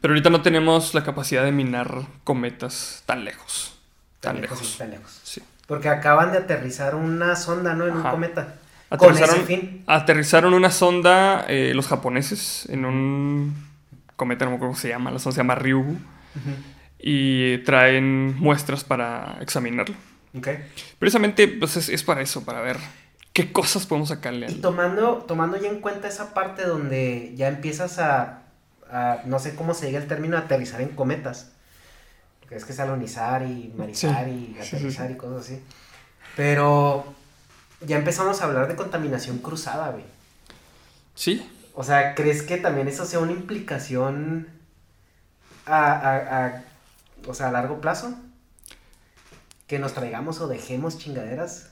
Pero ahorita no tenemos la capacidad de minar cometas tan lejos. Tan, lejos. Tan lejos. Sí. Porque acaban de aterrizar una sonda, ¿no? En un cometa. Aterrizaron, con ese fin. Aterrizaron una sonda eh, los japoneses en un cometa, no me acuerdo cómo se llama, la sonda se llama Ryugu. Y traen muestras para examinarlo. Precisamente pues es, para eso, para ver qué cosas podemos sacarle. Y tomando, tomando ya en cuenta esa parte donde ya empiezas a, no sé cómo se diga el término, aterrizar en cometas. Porque es que es alonizar y marizar y aterrizar y cosas así. Pero ya empezamos a hablar de contaminación cruzada, güey. Sí. O sea, ¿crees que también eso sea una implicación a, o sea, a largo plazo? Que nos traigamos o dejemos chingaderas?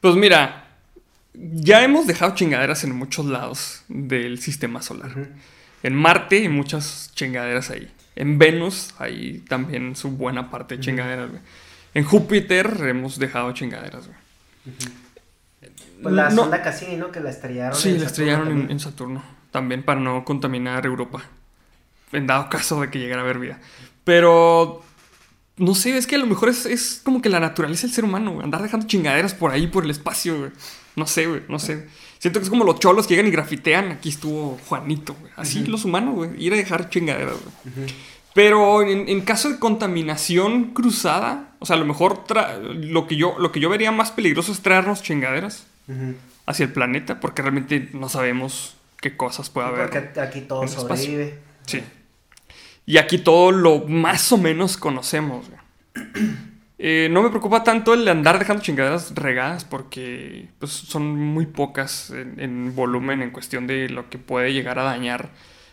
Pues mira, ya hemos dejado chingaderas en muchos lados del sistema solar. En Marte hay muchas chingaderas ahí. En Venus hay también su buena parte de chingaderas, En Júpiter hemos dejado chingaderas, güey. Pues la sonda Cassini, ¿no? Que la estrellaron. Sí, la estrellaron en, Saturno. También para no contaminar Europa. En dado caso de que llegara a haber vida. Pero no sé, es que a lo mejor es, como que la naturaleza del ser humano, güey. Andar dejando chingaderas por ahí, por el espacio, güey. No sé, güey, no sé. Siento que es como los cholos que llegan y grafitean. Aquí estuvo Juanito, güey. Así los humanos, güey. Ir a dejar chingaderas, güey. Pero en, caso de contaminación cruzada, o sea, a lo mejor lo, que yo, lo que yo vería más peligroso es traernos chingaderas hacia el planeta, porque realmente no sabemos qué cosas puede haber. Porque aquí todo sobrevive. Sí. Y aquí todo lo más o menos conocemos. Eh, no me preocupa tanto el andar dejando chingaderas regadas porque pues, son muy pocas en, volumen en cuestión de lo que puede llegar a dañar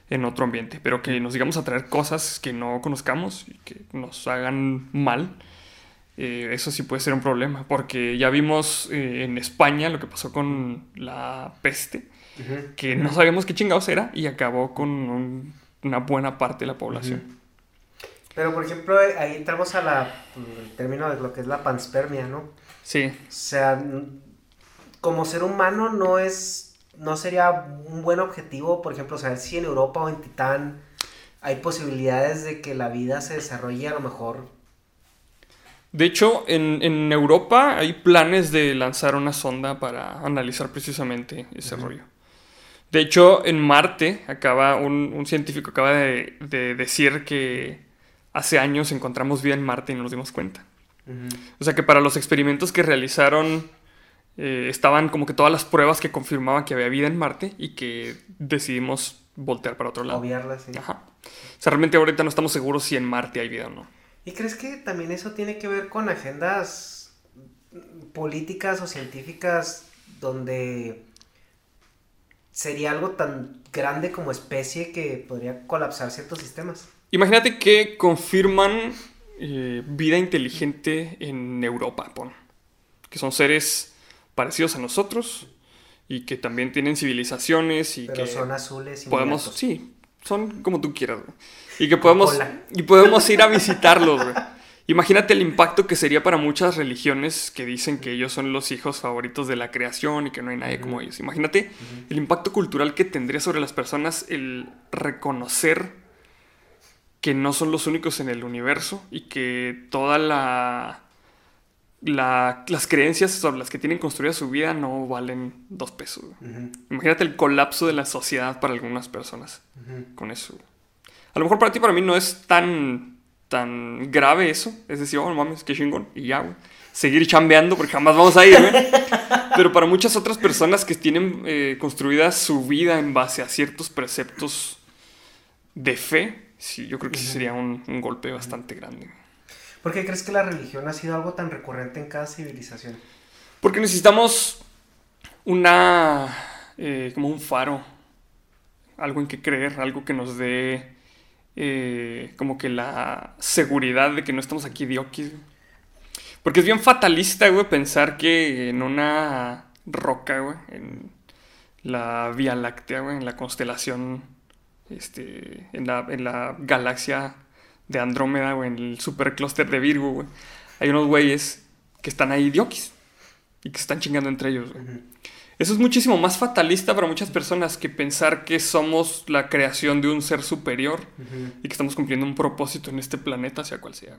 en otro ambiente. Pero que nos digamos a traer cosas que no conozcamos y que nos hagan mal. eh, eso sí puede ser un problema, porque ya vimos eh, en España lo que pasó con la peste, que no sabíamos qué chingados era y acabó con una buena parte de la población. Pero, por ejemplo, ahí entramos a la, el término de lo que es la panspermia, ¿no? Sí. O sea, como ser humano no es, no sería un buen objetivo, por ejemplo, saber si en Europa o en Titán hay posibilidades de que la vida se desarrolle a lo mejor. De hecho, en, Europa hay planes de lanzar una sonda para analizar precisamente ese rollo. De hecho, en Marte acaba un, científico acaba de, decir que hace años encontramos vida en Marte y no nos dimos cuenta. O sea que para los experimentos que realizaron eh, estaban como que todas las pruebas que confirmaban que había vida en Marte y que decidimos voltear para otro lado. Obviarla, sí. Ajá. O sea, realmente ahorita no estamos seguros si en Marte hay vida o no. ¿Y crees que también eso tiene que ver con agendas políticas o científicas donde sería algo tan grande como especie que podría colapsar ciertos sistemas? Imagínate que confirman eh, vida inteligente en Europa, pon. Que son seres parecidos a nosotros y que también tienen civilizaciones y Pero que son azules y podemos, sí, son como tú quieras, Y que podemos y podemos ir a visitarlos, Imagínate el impacto que sería para muchas religiones que dicen que ellos son los hijos favoritos de la creación y que no hay nadie como ellos. Imagínate el impacto cultural que tendría sobre las personas el reconocer que no son los únicos en el universo y que toda la, las creencias sobre las que tienen construida su vida no valen dos pesos. Imagínate el colapso de la sociedad para algunas personas con eso. A lo mejor para ti, para mí no es tan, tan grave eso. Es decir, oh, mames, qué chingón. Y ya, güey. Seguir chambeando porque jamás vamos a ir, güey. Pero para muchas otras personas que tienen eh, construida su vida en base a ciertos preceptos de fe, sí, yo creo que sí sería un, golpe bastante grande. ¿Por qué crees que la religión ha sido algo tan recurrente en cada civilización? Porque necesitamos una. Eh, como un faro. Algo en que creer, algo que nos dé. Eh, como que la seguridad de que no estamos aquí diokis. Porque es bien fatalista, güey, pensar que en una roca, güey, en la Vía Láctea, güey, en la constelación este, en, la, en la galaxia de Andrómeda, o en el superclúster de Virgo, güey. Hay unos güeyes que están ahí diokis y que están chingando entre ellos, Eso es muchísimo más fatalista para muchas personas que pensar que somos la creación de un ser superior y que estamos cumpliendo un propósito en este planeta, sea cual sea.